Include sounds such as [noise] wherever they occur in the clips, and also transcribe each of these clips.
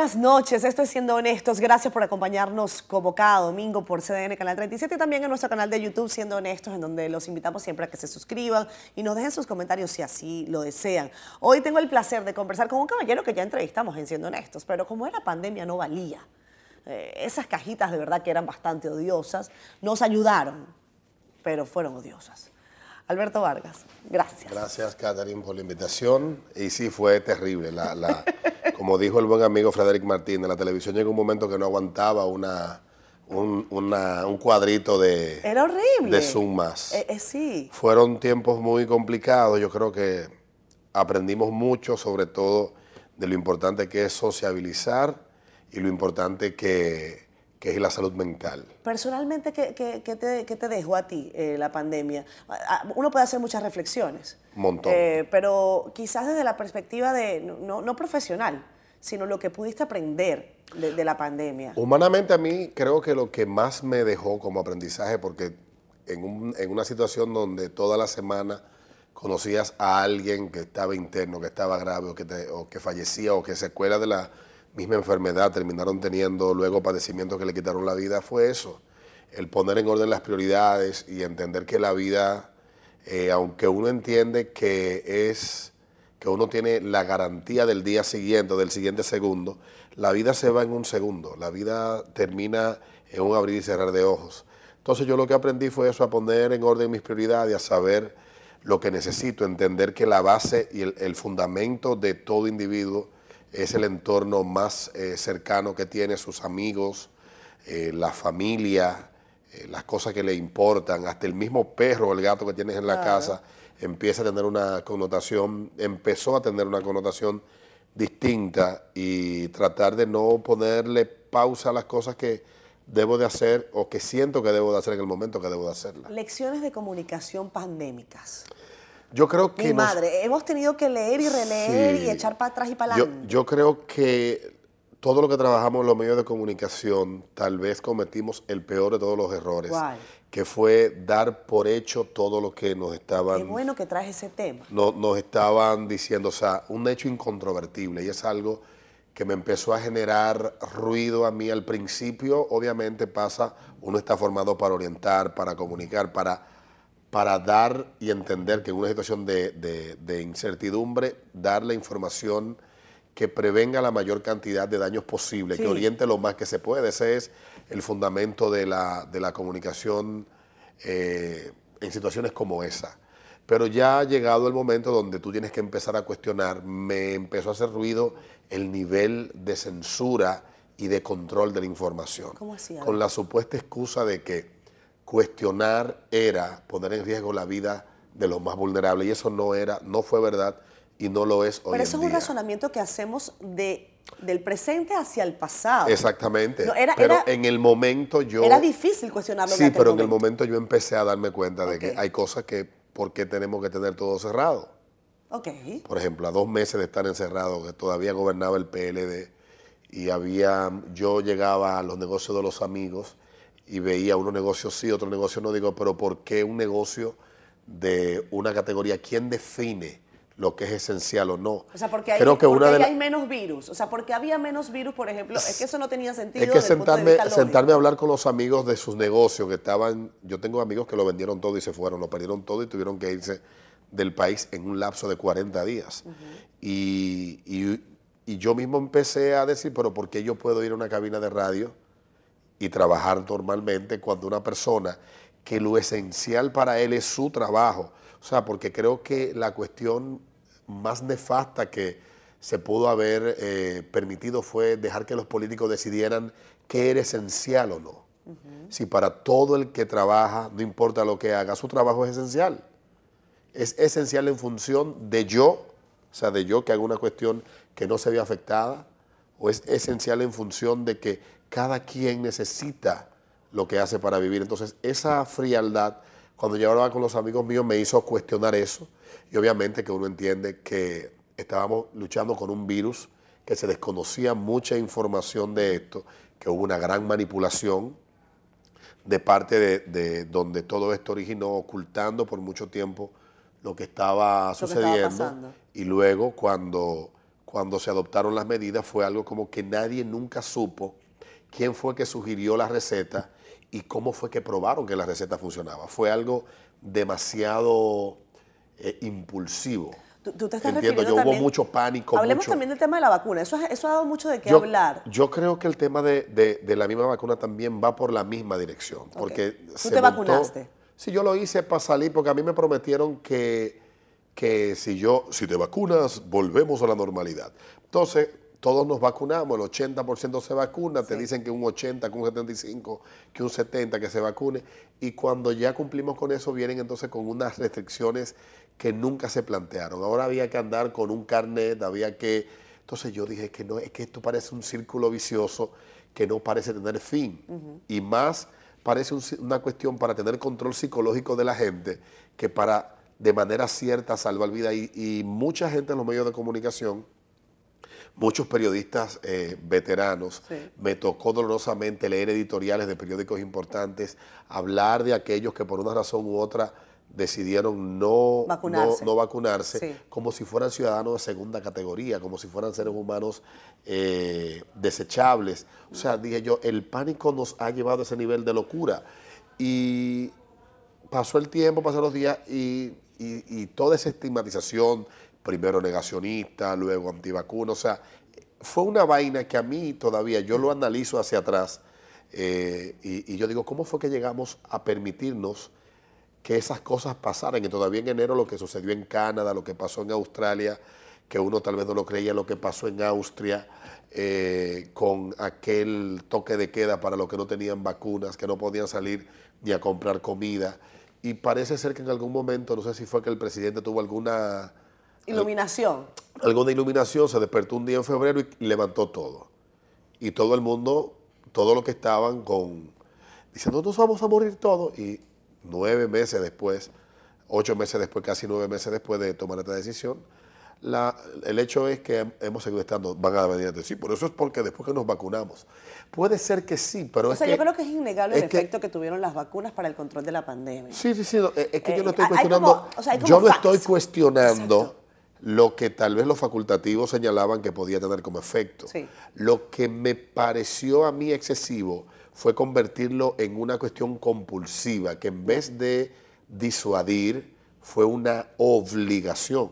Buenas noches. Esto es Siendo Honestos. Gracias por acompañarnos como cada domingo por CDN Canal 37 y también en nuestro canal de YouTube Siendo Honestos, en donde los invitamos siempre a que se suscriban y nos dejen sus comentarios si así lo desean. Hoy tengo el placer de conversar con un caballero que ya entrevistamos en Siendo Honestos, pero como era pandemia no valía. Eh, esas cajitas de verdad que eran bastante odiosas nos ayudaron, pero fueron odiosas. Alberto Vargas, gracias. Gracias, Catherine, por la invitación. Y sí, fue terrible. La, [laughs] como dijo el buen amigo Frederick Martínez, la televisión llegó un momento que no aguantaba una, un, un cuadrito de, Era horrible. de Zoom más. Eh, eh, sí. Fueron tiempos muy complicados. Yo creo que aprendimos mucho, sobre todo de lo importante que es sociabilizar y lo importante que que es la salud mental. Personalmente, ¿qué, te, dejó a ti eh, la pandemia? Uno puede hacer muchas reflexiones. Un montón. Eh, pero quizás desde la perspectiva de, no, profesional, sino lo que pudiste aprender de, la pandemia. Humanamente a mí creo que lo que más me dejó como aprendizaje, porque en, una situación donde toda la semana conocías a alguien que estaba interno, que estaba grave o que, o que fallecía o que secuela de la misma enfermedad terminaron teniendo luego padecimientos que le quitaron la vida, fue eso, el poner en orden las prioridades y entender que la vida, eh, aunque uno entiende que es que uno tiene la garantía del día siguiente, del siguiente segundo, la vida se va en un segundo, la vida termina en un abrir y cerrar de ojos. Entonces yo lo que aprendí fue eso, a poner en orden mis prioridades, a saber lo que necesito, entender que la base y el fundamento de todo individuo es el entorno más eh, cercano que tiene, sus amigos, eh, la familia, eh, las cosas que le importan, hasta el mismo perro o el gato que tienes en la casa empieza a tener una connotación, empezó a tener una connotación distinta y tratar de no ponerle pausa a las cosas que debo de hacer o que siento que debo de hacer en el momento que debo de hacerlas. Lecciones de comunicación pandémicas. Yo creo que... Mi madre, hemos tenido que leer y releer y echar para atrás y para adelante. Yo, creo que todo lo que trabajamos en los medios de comunicación, tal vez cometimos el peor de todos los errores, que fue dar por hecho todo lo que nos estaban... Qué bueno que traes ese tema. No, nos estaban diciendo, o sea, un hecho incontrovertible, y es algo que me empezó a generar ruido a mí al principio, obviamente pasa, uno está formado para orientar, para comunicar, para para dar y entender que en una situación de, incertidumbre, dar la información que prevenga la mayor cantidad de daños posible, que oriente lo más que se puede. Ese es el fundamento de la, comunicación eh, en situaciones como esa. Pero ya ha llegado el momento donde tú tienes que empezar a cuestionar, me empezó a hacer ruido el nivel de censura y de control de la información. ¿Cómo así? Con la supuesta excusa de que cuestionar era poner en riesgo la vida de los más vulnerables y eso no era, no fue verdad y no lo es hoy Pero eso es un razonamiento que hacemos de, del presente hacia el pasado. Exactamente. pero en el momento yo... Era difícil cuestionarlo. Sí, pero en el momento yo empecé a darme cuenta de que hay cosas que, ¿por qué tenemos que tener todo cerrado? Ok. Por ejemplo, a dos meses de estar encerrado, que todavía gobernaba el PLD y había, yo llegaba a los negocios de los amigos y veía unos negocios sí, otros negocios no. Digo, pero ¿por qué un negocio de una categoría? ¿Quién define lo que es esencial o no? O sea, porque, hay, porque hay menos virus. O sea, porque había menos virus, por ejemplo. Es que eso no tenía sentido. Es que sentarme, sentarme a hablar con los amigos de sus negocios que estaban. Yo tengo amigos que lo vendieron todo y se fueron, lo perdieron todo y tuvieron que irse del país en un lapso de 40 días. y, y, y yo mismo empecé a decir, pero ¿por qué yo puedo ir a una cabina de radio? Y trabajar normalmente cuando una persona que lo esencial para él es su trabajo. O sea, porque creo que la cuestión más nefasta que se pudo haber eh, permitido fue dejar que los políticos decidieran qué era esencial o no. Si para todo el que trabaja, no importa lo que haga, su trabajo es esencial. Es esencial en función de yo, o sea, de yo que haga una cuestión que no se ve afectada, o es esencial en función de que cada quien necesita lo que hace para vivir. Entonces, esa frialdad, cuando yo hablaba con los amigos míos, me hizo cuestionar eso. Y obviamente que uno entiende que estábamos luchando con un virus, que se desconocía mucha información de esto, que hubo una gran manipulación de parte de, donde todo esto originó, ocultando por mucho tiempo lo que estaba sucediendo. y luego cuando cuando se adoptaron las medidas fue algo como que nadie nunca supo quién fue que sugirió la receta y cómo fue que probaron que la receta funcionaba. Fue algo demasiado eh, impulsivo. Tú, te estás Entiendo, yo hubo mucho pánico. Hablemos también del tema de la vacuna. Eso, eso ha dado mucho de qué hablar. Yo creo que el tema de, la misma vacuna también va por la misma dirección. Porque ¿Tú te vacunaste? Sí, yo lo hice para salir porque a mí me prometieron que, que si yo, si te vacunas, volvemos a la normalidad. Entonces, todos nos vacunamos, el 80% se vacuna, te dicen que un 80, que un 75, que un 70 que se vacune, y cuando ya cumplimos con eso vienen entonces con unas restricciones que nunca se plantearon. Ahora había que andar con un carnet, había que... Entonces yo dije que no, es que esto parece un círculo vicioso que no parece tener fin, y más parece una cuestión para tener control psicológico de la gente que para de manera cierta salvar vida, y, y mucha gente en los medios de comunicación, muchos periodistas eh, veteranos. Me tocó dolorosamente leer editoriales de periódicos importantes, hablar de aquellos que por una razón u otra decidieron no vacunarse, no, vacunarse como si fueran ciudadanos de segunda categoría, como si fueran seres humanos eh, desechables. O sea, dije yo, el pánico nos ha llevado a ese nivel de locura. Y pasó el tiempo, pasaron los días y, y toda esa estigmatización, primero negacionista, luego antivacuna, o sea, fue una vaina que a mí todavía, yo lo analizo hacia atrás eh, y, yo digo, ¿cómo fue que llegamos a permitirnos que esas cosas pasaran? Y todavía en enero lo que sucedió en Canadá, lo que pasó en Australia, que uno tal vez no lo creía, lo que pasó en Austria, eh, con aquel toque de queda para los que no tenían vacunas, que no podían salir ni a comprar comida. Y parece ser que en algún momento, no sé si fue que el presidente tuvo alguna Iluminación. Algo de iluminación, se despertó un día en febrero y levantó todo. Y todo el mundo, todos los que estaban con, diciendo, nos vamos a morir todos. Y nueve meses después, ocho meses después, casi nueve meses después de tomar esta decisión, la, el hecho es que hemos seguido estando, van a venir a decir, por eso es porque después que nos vacunamos. Puede ser que sí, pero o es sea, yo creo que es innegable el efecto que, tuvieron las vacunas para el control de la pandemia. Sí, sí, sí, es que yo no estoy cuestionando, yo no estoy cuestionando lo que tal vez los facultativos señalaban que podía tener como efecto. Lo que me pareció a mí excesivo fue convertirlo en una cuestión compulsiva, que en vez de disuadir, fue una obligación.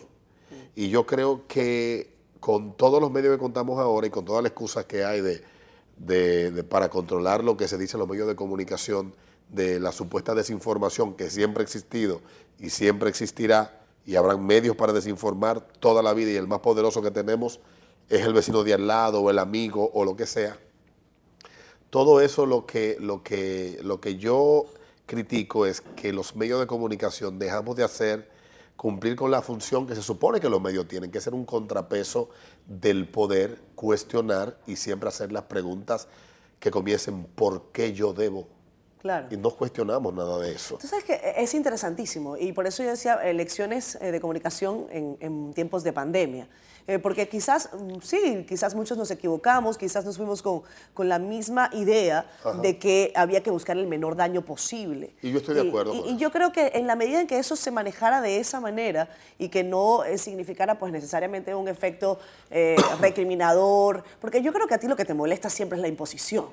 Y yo creo que con todos los medios que contamos ahora y con todas las excusas que hay de, para controlar lo que se dice en los medios de comunicación, de la supuesta desinformación que siempre ha existido y siempre existirá, y habrán medios para desinformar toda la vida y el más poderoso que tenemos es el vecino de al lado o el amigo o lo que sea. Todo eso lo que, lo que, lo que yo critico es que los medios de comunicación dejamos de hacer cumplir con la función que se supone que los medios tienen, que ser un contrapeso del poder, cuestionar y siempre hacer las preguntas que comiencen ¿por qué yo debo? Y no cuestionamos nada de eso. Sabes que es interesantísimo y por eso yo decía elecciones eh, de comunicación en, tiempos de pandemia. Eh, porque quizás, mm, sí, quizás muchos nos equivocamos, quizás nos fuimos con, con la misma idea de que había que buscar el menor daño posible. Y yo estoy de acuerdo. Y, yo creo que en la medida en que eso se manejara de esa manera y que no eh, significara pues necesariamente un efecto [coughs] recriminador, porque yo creo que a ti lo que te molesta siempre es la imposición.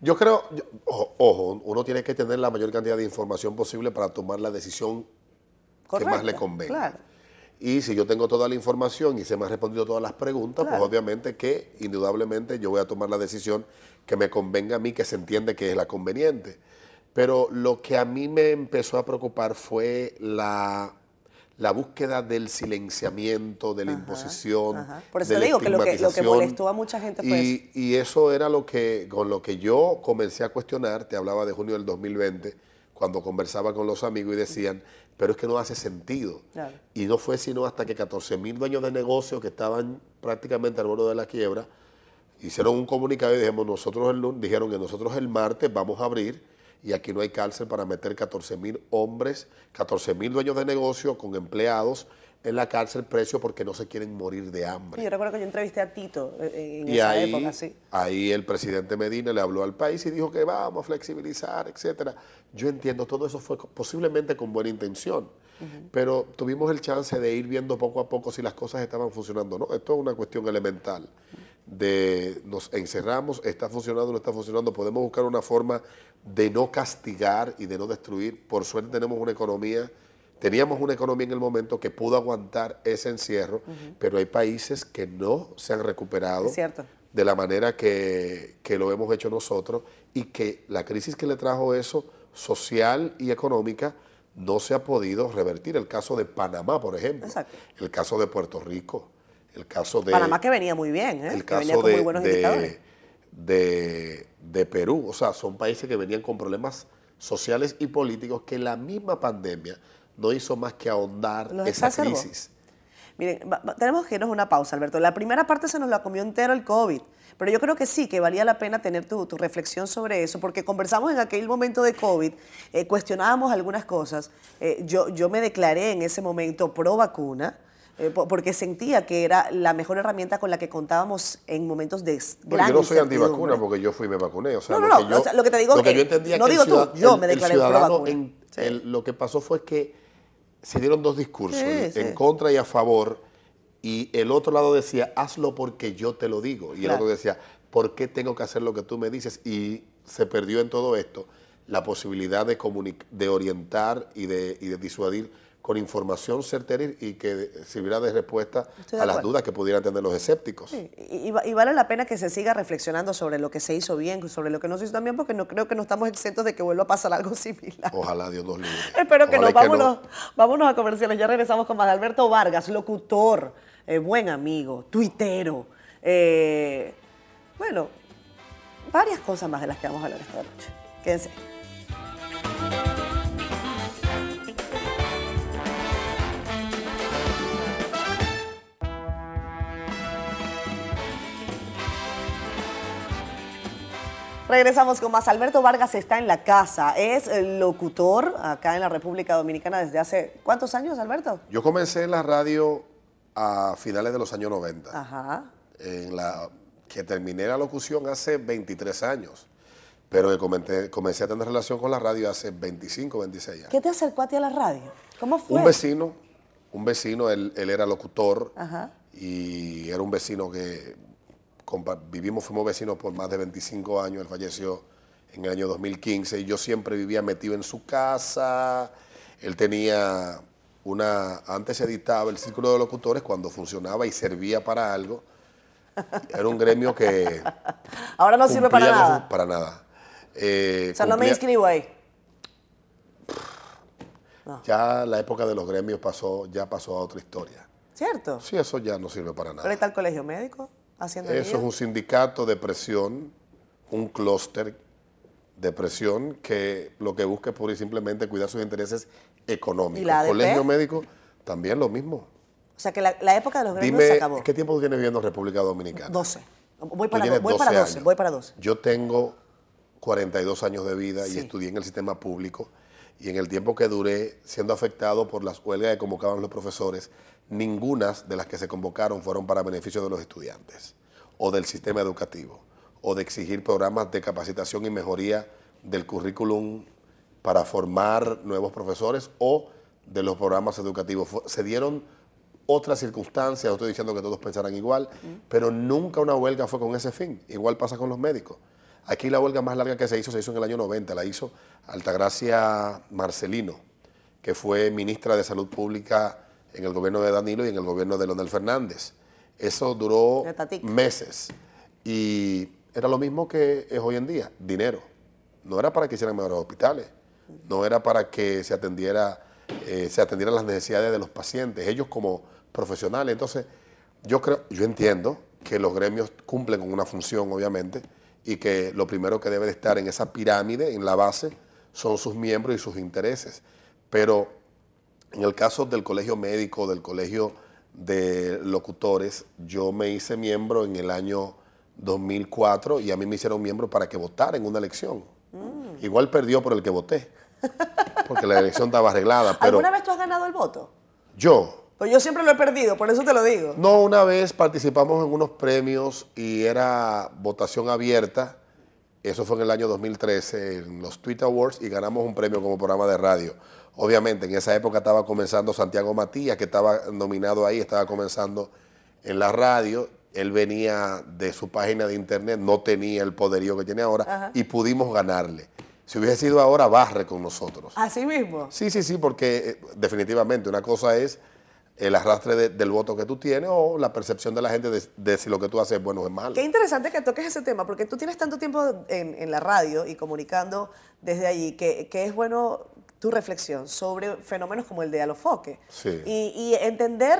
Yo creo, ojo, uno tiene que tener la mayor cantidad de información posible para tomar la decisión que más le convenga. Y si yo tengo toda la información y se me han respondido todas las preguntas, pues obviamente que indudablemente yo voy a tomar la decisión que me convenga a mí, que se entiende que es la conveniente. Pero lo que a mí me empezó a preocupar fue la la búsqueda del silenciamiento, de la imposición. Por eso digo que lo, que lo, que molestó a mucha gente fue y, eso. Y eso era lo que, con lo que yo comencé a cuestionar, te hablaba de junio del 2020, cuando conversaba con los amigos y decían, pero es que no hace sentido. Y no fue sino hasta que 14 mil dueños de negocios que estaban prácticamente al borde de la quiebra, hicieron un comunicado y dijimos, nosotros el, dijeron que nosotros el martes vamos a abrir y aquí no hay cárcel para meter 14 mil hombres, 14 mil dueños de negocio con empleados en la cárcel precio porque no se quieren morir de hambre. yo recuerdo que yo entrevisté a Tito eh, en y esa ahí, época, sí. Ahí el presidente Medina le habló al país y dijo que vamos a flexibilizar, etcétera. Yo entiendo, todo eso fue posiblemente con buena intención, pero tuvimos el chance de ir viendo poco a poco si las cosas estaban funcionando. No, esto es una cuestión elemental de nos encerramos, está funcionando, no está funcionando, podemos buscar una forma de no castigar y de no destruir. Por suerte tenemos una economía, teníamos una economía en el momento que pudo aguantar ese encierro, pero hay países que no se han recuperado de la manera que, que lo hemos hecho nosotros y que la crisis que le trajo eso, social y económica, no se ha podido revertir. El caso de Panamá, por ejemplo, el caso de Puerto Rico el caso de... Panamá que venía muy bien, ¿eh? El caso venía con de, muy buenos indicadores. De, Perú. O sea, son países que venían con problemas sociales y políticos que la misma pandemia no hizo más que ahondar esa crisis. Miren, tenemos que irnos a una pausa, Alberto. La primera parte se nos la comió entero el COVID, pero yo creo que sí, que valía la pena tener tu, reflexión sobre eso, porque conversamos en aquel momento de COVID, eh, cuestionábamos algunas cosas. Eh, yo, yo me declaré en ese momento pro vacuna, eh, porque sentía que era la mejor herramienta con la que contábamos en momentos de gran Yo no soy antivacuna porque yo fui y me vacuné. O sea, no, no, no, lo que te digo es que, yo entendía no digo tú, yo me declaré pro vacuna. lo que pasó fue que se dieron dos discursos, en contra y a favor, y el otro lado decía, hazlo porque yo te lo digo, y el otro decía, ¿por qué tengo que hacer lo que tú me dices? Y se perdió en todo esto la posibilidad de, de orientar y de, y de disuadir con información certera y que sirviera de respuesta a las dudas que pudieran tener los escépticos. y, vale la pena que se siga reflexionando sobre lo que se hizo bien, sobre lo que no se hizo tan bien, porque no creo que no estamos exentos de que vuelva a pasar algo [laughs] similar. Ojalá Dios nos libre. Espero que no. Vámonos, vámonos a comerciales. Ya regresamos con más Alberto Vargas, locutor, eh, buen amigo, tuitero. Eh, bueno, varias cosas más de las que vamos a hablar esta noche. Quédense. Regresamos con más. Alberto Vargas está en la casa. Es locutor acá en la República Dominicana desde hace... ¿Cuántos años, Alberto? Yo comencé en la radio a finales de los años 90. Ajá. En la, que terminé la locución hace 23 años. Pero comencé, comencé a tener relación con la radio hace 25, 26 años. ¿Qué te acercó a ti a la radio? ¿Cómo fue? Un vecino, un vecino, él, él era locutor Ajá. y era un vecino que vivimos, fuimos vecinos por más de 25 años, él falleció en el año 2015 y yo siempre vivía metido en su casa, él tenía una, antes se editaba el Círculo de Locutores cuando funcionaba y servía para algo, era un gremio que... [laughs] Ahora no sirve para nada. Para nada. Eh, o sea, no me inscribo ahí. Ya la época de los gremios pasó, ya pasó a otra historia. ¿Cierto? Sí, eso ya no sirve para nada. ¿Pero está el colegio médico? Eso es un sindicato de presión, un clúster de presión que lo que busca es pura y simplemente cuidar sus intereses económicos. ¿Y el colegio médico también lo mismo. O sea que la, época de los gremios se acabó. ¿Qué tiempo tienes viviendo en República Dominicana? 12. Voy para, voy para 12, voy para 12. Yo tengo 42 años de vida y estudié en el sistema público y en el tiempo que duré siendo afectado por las huelgas que convocaban los profesores, ninguna de las que se convocaron fueron para beneficio de los estudiantes o del sistema educativo o de exigir programas de capacitación y mejoría del currículum para formar nuevos profesores o de los programas educativos. Se dieron otras circunstancias, no estoy diciendo que todos pensaran igual, pero nunca una huelga fue con ese fin. Igual pasa con los médicos. Aquí la huelga más larga que se hizo se hizo en el año 90, la hizo Altagracia Marcelino, que fue ministra de Salud Pública en el gobierno de Danilo y en el gobierno de Leonel Fernández. Eso duró meses y era lo mismo que es hoy en día, dinero. No era para que hicieran mejores hospitales, no era para que se atendiera, eh, se atendieran las necesidades de los pacientes, ellos como profesionales. Entonces, yo creo, yo entiendo que los gremios cumplen con una función, obviamente, y que lo primero que debe de estar en esa pirámide, en la base, son sus miembros y sus intereses. Pero en el caso del colegio médico, del colegio de locutores, yo me hice miembro en el año 2004 y a mí me hicieron miembro para que votara en una elección. Mm. Igual perdió por el que voté, porque la elección estaba arreglada. [laughs] Pero ¿Alguna vez tú has ganado el voto? Yo. Pues yo siempre lo he perdido, por eso te lo digo. No, una vez participamos en unos premios y era votación abierta Eso fue en el año 2013 en los Twitter Awards y ganamos un premio como programa de radio. Obviamente en esa época estaba comenzando Santiago Matías, que estaba nominado ahí, estaba comenzando en la radio. Él venía de su página de internet, no tenía el poderío que tiene ahora y pudimos ganarle. Si hubiese sido ahora, barre con nosotros. ¿Así mismo? Sí, sí, sí, porque eh, definitivamente una cosa es el arrastre del voto que tú tienes o la percepción de la gente de, si lo que tú haces es bueno o es malo. Qué interesante que toques ese tema, porque tú tienes tanto tiempo en, la radio y comunicando desde allí, que, es bueno tu reflexión sobre fenómenos como el de Alofoque. Sí. Y, entender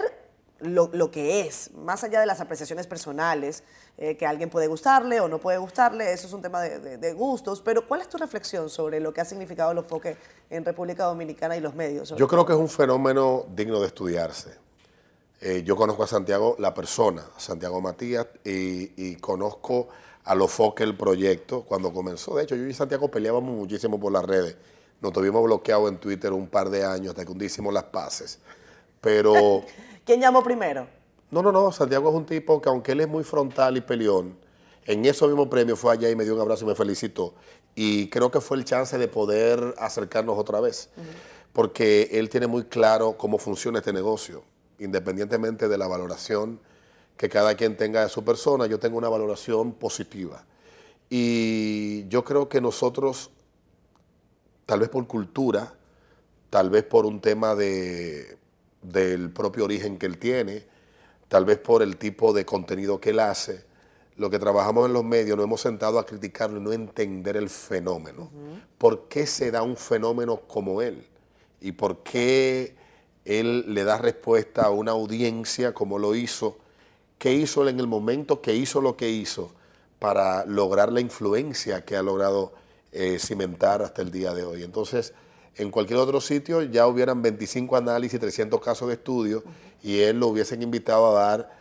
lo, que es, más allá de las apreciaciones personales, eh, que a alguien puede gustarle o no puede gustarle, eso es un tema de, gustos, pero ¿cuál es tu reflexión sobre lo que ha significado Alofoque en República Dominicana y los medios? Yo creo que es un fenómeno digno de estudiarse. Eh, yo conozco a Santiago, la persona, Santiago Matías, y, y conozco a Alofoque el proyecto cuando comenzó. De hecho, yo y Santiago peleábamos muchísimo por las redes. Nos tuvimos bloqueado en Twitter un par de años hasta que un día hicimos las paces. Pero... [laughs] ¿Quién llamó primero? No, no, no. Santiago es un tipo que aunque él es muy frontal y peleón, en eso mismo premio fue allá y me dio un abrazo y me felicitó. Y creo que fue el chance de poder acercarnos otra vez. Porque él tiene muy claro cómo funciona este negocio, independientemente de la valoración que cada quien tenga de su persona, yo tengo una valoración positiva. Y yo creo que nosotros tal vez por cultura, tal vez por un tema de, del propio origen que él tiene, tal vez por el tipo de contenido que él hace, lo que trabajamos en los medios, nos hemos sentado a criticarlo y no entender el fenómeno. ¿Por qué se da un fenómeno como él? ¿Y por qué él le da respuesta a una audiencia como lo hizo? ¿Qué hizo él en el momento que hizo lo que hizo para lograr la influencia que ha logrado eh, cimentar hasta el día de hoy. Entonces, en cualquier otro sitio ya hubieran 25 análisis, 300 casos de estudio y él lo hubiesen invitado a dar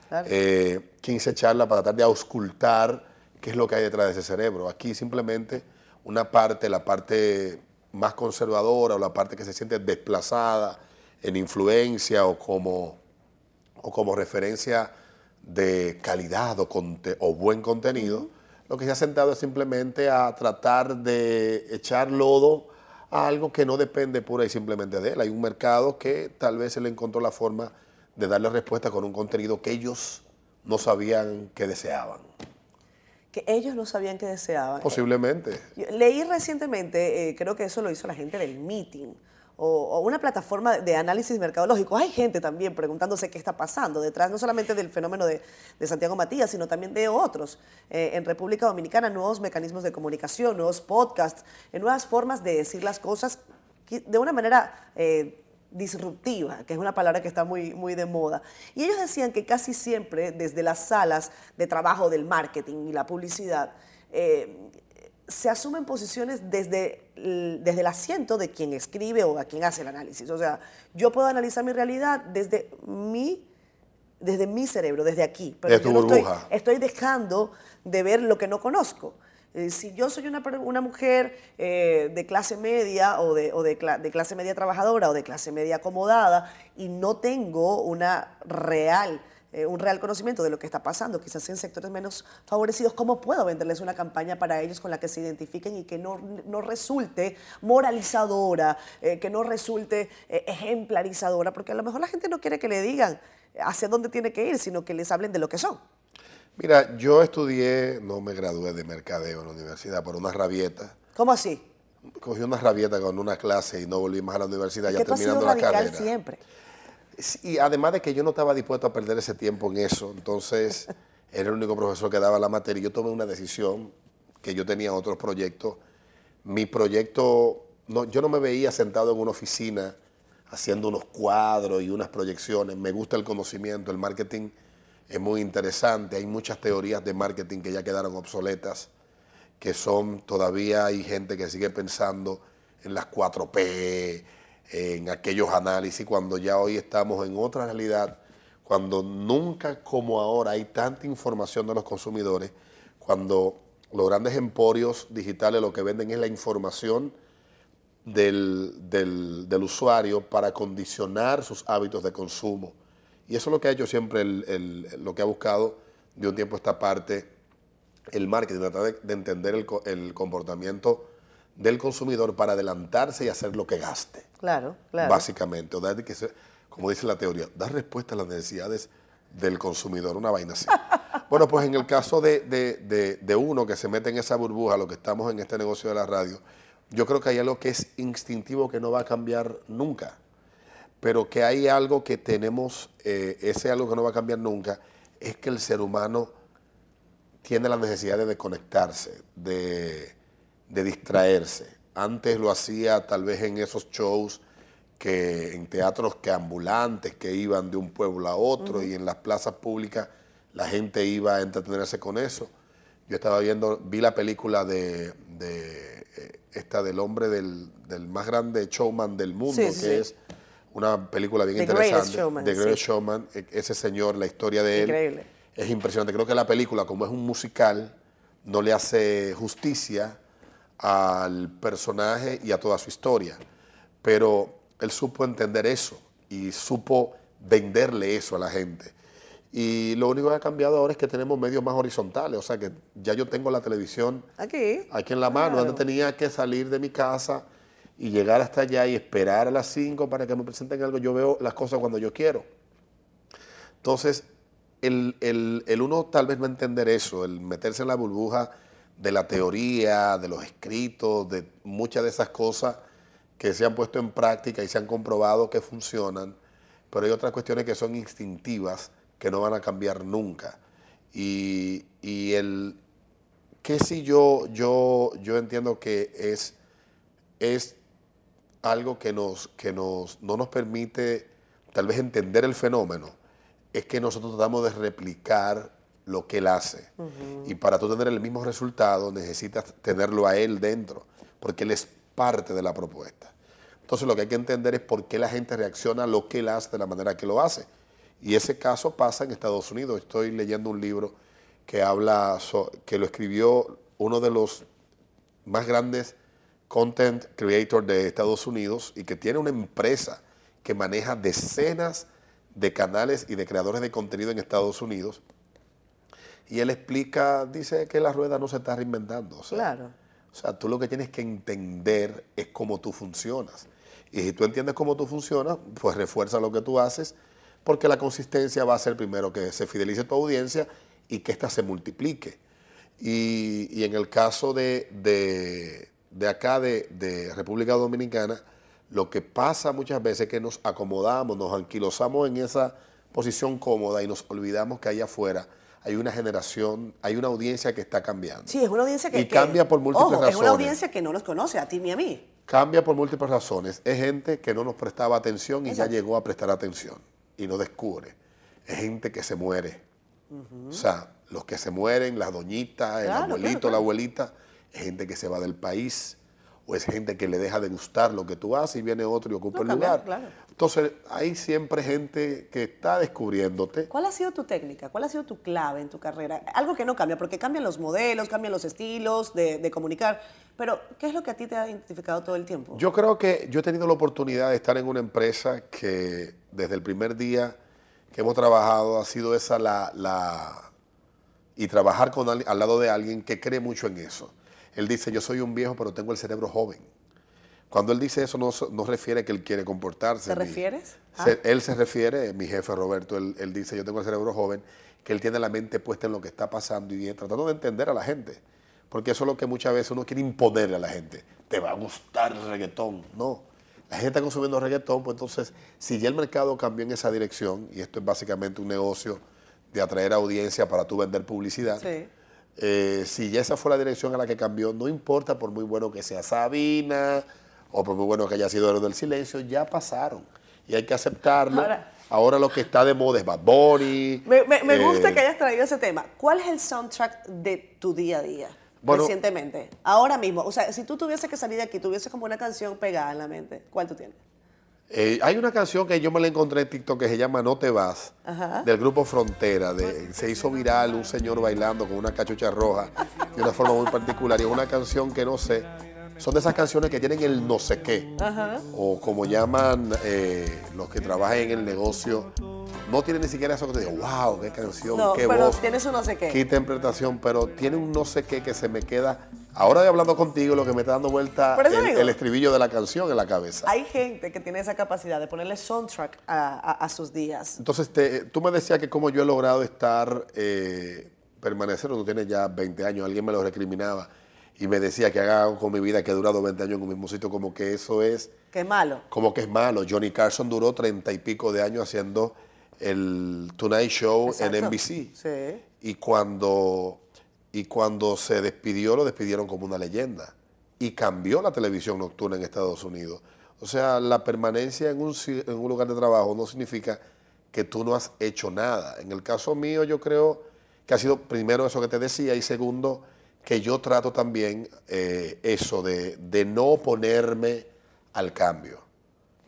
15 eh, charlas para tratar de auscultar qué es lo que hay detrás de ese cerebro. Aquí simplemente una parte, la parte más conservadora o la parte que se siente desplazada en influencia o como, o como referencia de calidad o, o buen contenido, lo que se ha sentado es simplemente a tratar de echar lodo a algo que no depende pura y simplemente de él. Hay un mercado que tal vez él encontró la forma de darle respuesta con un contenido que ellos no sabían que deseaban. Que ellos no sabían que deseaban. Posiblemente. Leí recientemente, eh, creo que eso lo hizo la gente del meeting, o, una plataforma de análisis mercadológico. Hay gente también preguntándose qué está pasando detrás, no solamente del fenómeno de, Santiago Matías, sino también de otros. Eh, en República Dominicana, nuevos mecanismos de comunicación, nuevos podcasts, eh, nuevas formas de decir las cosas de una manera... Eh, disruptiva, que es una palabra que está muy, muy de moda. Y ellos decían que casi siempre desde las salas de trabajo del marketing y la publicidad, se asumen posiciones desde el, desde el asiento de quien escribe o a quien hace el análisis. O sea, yo puedo analizar mi realidad desde mi, desde mi cerebro, desde aquí. Pero estoy, estoy, dejando de ver lo que no conozco. Eh, si yo soy una, una mujer eh, de clase media o, de, o de, de clase media trabajadora o de clase media acomodada y no tengo una real eh, un real conocimiento de lo que está pasando, quizás en sectores menos favorecidos, ¿cómo puedo venderles una campaña para ellos con la que se identifiquen y que no, resulte moralizadora, eh, que no resulte eh, ejemplarizadora? Porque a lo mejor la gente no quiere que le digan hacia dónde tiene que ir, sino que les hablen de lo que son. Mira, yo estudié, no me gradué de mercadeo en la universidad por una rabieta. ¿Cómo así? Cogí una rabieta con una clase y no volví más a la universidad ya terminando la carrera. siempre. Y además de que yo no estaba dispuesto a perder ese tiempo en eso, entonces [laughs] era el único profesor que daba la materia. Yo tomé una decisión, que yo tenía otros proyectos. Mi proyecto, no, yo no me veía sentado en una oficina haciendo unos cuadros y unas proyecciones. Me gusta el conocimiento, el marketing es muy interesante. Hay muchas teorías de marketing que ya quedaron obsoletas, que son, todavía hay gente que sigue pensando en las 4P, en aquellos análisis, cuando ya hoy estamos en otra realidad, cuando nunca como ahora hay tanta información de los consumidores, cuando los grandes emporios digitales lo que venden es la información del, del, usuario para condicionar sus hábitos de consumo. Y eso es lo que ha hecho siempre, lo que ha buscado de un tiempo a esta parte el marketing, tratar de, de entender el comportamiento del consumidor para adelantarse y hacer lo que gaste, Claro, claro. básicamente. O dar que se- como dice la teoría, dar respuesta a las necesidades del consumidor, una vaina así. [laughs] bueno, pues en el caso de, de- de- de uno que se mete en esa burbuja, lo que estamos en este negocio de la radio, yo creo que hay algo que es instintivo que no va a cambiar nunca pero que hay algo que tenemos, eh, ese algo que no va a cambiar nunca, es que el ser humano tiene la necesidad de desconectarse, de, de distraerse. Antes lo hacía tal vez en esos shows, que en teatros que ambulantes, que iban de un pueblo a otro y en las plazas públicas la gente iba a entretenerse con eso. Yo estaba viendo, vi la película de, de, eh, esta del hombre del, del más grande showman del mundo, Sí, que sí, es una película bien The interesante. Showman, The sí. Showman, e- ese señor, la historia de él Increíble. es impresionante. Creo que la película, como es un musical, no le hace justicia al personaje y a toda su historia. Pero él supo entender eso y supo venderle eso a la gente. Y lo único que ha cambiado ahora es que tenemos medios más horizontales. O sea que ya yo tengo la televisión Aquí. aquí en la mano. Claro. Antes tenía que salir de mi casa y llegar hasta allá y esperar a las 5 para que me presenten algo. Yo veo las cosas cuando yo quiero. Entonces, el, el- el uno tal vez no entender eso, el meterse en la burbuja de la teoría, de los escritos, de muchas de esas cosas que se han puesto en práctica y se han comprobado que funcionan, pero hay otras cuestiones que son instintivas que no van a cambiar nunca. Y, el que si yo, yo, yo entiendo que es, es algo que, nos, que nos, no nos permite tal vez entender el fenómeno, es que nosotros tratamos de replicar lo que él hace. Y para tú tener el mismo resultado necesitas tenerlo a él dentro, porque él es parte de la propuesta. Entonces lo que hay que entender es por qué la gente reacciona a lo que él hace de la manera que lo hace. Y ese caso pasa en Estados Unidos. Estoy leyendo un libro que habla, so- que lo escribió uno de los más grandes content creators de Estados Unidos y que tiene una empresa que maneja decenas de canales y de creadores de contenido en Estados Unidos. Y él explica, dice que la rueda no se está reinventando. o sea, Claro. o sea, tú lo que tienes que entender es cómo tú funcionas. Y si tú entiendes cómo tú funcionas, pues refuerza lo que tú haces, porque la consistencia va a ser primero que se fidelice tu audiencia y que ésta se multiplique. Y, y en el caso de, de- de acá, de, de República Dominicana, lo que pasa muchas veces es que nos acomodamos, nos anquilosamos en esa posición cómoda y nos olvidamos que allá afuera hay una generación, hay una audiencia que está cambiando. Sí, es una audiencia que... Y que- cambia por múltiples ojo, Es una razones. audiencia que no nos conoce, a ti ni a mí. Cambia por múltiples razones. Es gente que no nos prestaba atención y Exacto. ya llegó a prestar atención y nos descubre. Es gente que se muere. O sea, los que se mueren, las doñitas, el abuelito, claro, claro. la abuelita, es gente que se va del país o es gente que le deja de gustar lo que tú haces y viene otro y ocupa No, el lugar. Entonces, hay siempre gente que está descubriéndote. ¿Cuál ha sido tu técnica? ¿Cuál ha sido tu clave en tu carrera? Algo que no cambia, porque cambian los modelos, cambian los estilos de, de comunicar, pero ¿qué es lo que a ti te ha identificado todo el tiempo? Yo creo que yo he tenido la oportunidad de estar en una empresa que desde el primer día que hemos trabajado ha sido esa la... la- y trabajar con al lado de alguien que cree mucho en eso. Él dice, yo soy un viejo, pero tengo el cerebro joven. Cuando él dice eso, no, no refiere que él quiere comportarse. ¿Te ni- refieres? se- Él se refiere, mi jefe Roberto, él, él dice, yo tengo el cerebro joven, que él tiene la mente puesta en lo que está pasando y tratando de entender a la gente. Porque eso es lo que muchas veces uno quiere imponerle a la gente. Te va a gustar el reggaetón. No. La gente está consumiendo reggaetón, pues entonces, si ya el mercado cambió en esa dirección, y esto es básicamente un negocio de atraer audiencia para tú vender publicidad, Sí. eh, si ya esa fue la dirección a la que cambió, no importa por muy bueno que sea Sabina o por muy bueno que haya sido del Silencio, ya pasaron. Y hay que aceptarlo. Ahora- Ahora, lo que está de moda es Bad Bunny. Me, me- me eh, gusta que hayas traído ese tema. ¿Cuál es el soundtrack de tu día a día? Bueno- recientemente, ahora mismo. O sea, si tú tuviese que salir de aquí, tuviese como una canción pegada en la mente, ¿cuál tú tienes? eh, hay una canción que yo me la encontré en TikTok que se llama No te vas, Ajá. del grupo Frontera. De, se hizo viral un señor bailando con una cachucha roja de una forma muy particular. Y es una canción que no sé, son de esas canciones que tienen el no sé qué. Ajá. o como llaman eh, los que trabajan en el negocio no tiene ni siquiera eso que te digo, wow, qué canción, No, qué pero voz, tiene su no sé qué. qué interpretación, pero tiene un no sé qué que se me queda. Ahora de hablando contigo, lo que me está dando vuelta el, digo. el estribillo de la canción en la cabeza. Hay gente que tiene esa capacidad de ponerle soundtrack a, a- a sus días. Entonces, te- tú me decías que como yo he logrado estar, eh, permanecer, tú tienes ya 20 años, alguien me lo recriminaba y me decía que haga algo con mi vida que he durado 20 años en un mismo sitio, como que eso es, Qué malo. como que es malo. Johnny Carson duró 30 y pico de años haciendo el Tonight Show Exacto. en NBC. Sí. Y cuando, y cuando se despidió, lo despidieron como una leyenda. Y cambió la televisión nocturna en Estados Unidos. O sea, la permanencia en un, si- en un lugar de trabajo no significa que tú no has hecho nada. En el caso mío, yo creo que ha sido primero eso que te decía y segundo, que yo trato también eh, eso de, de no oponerme al cambio.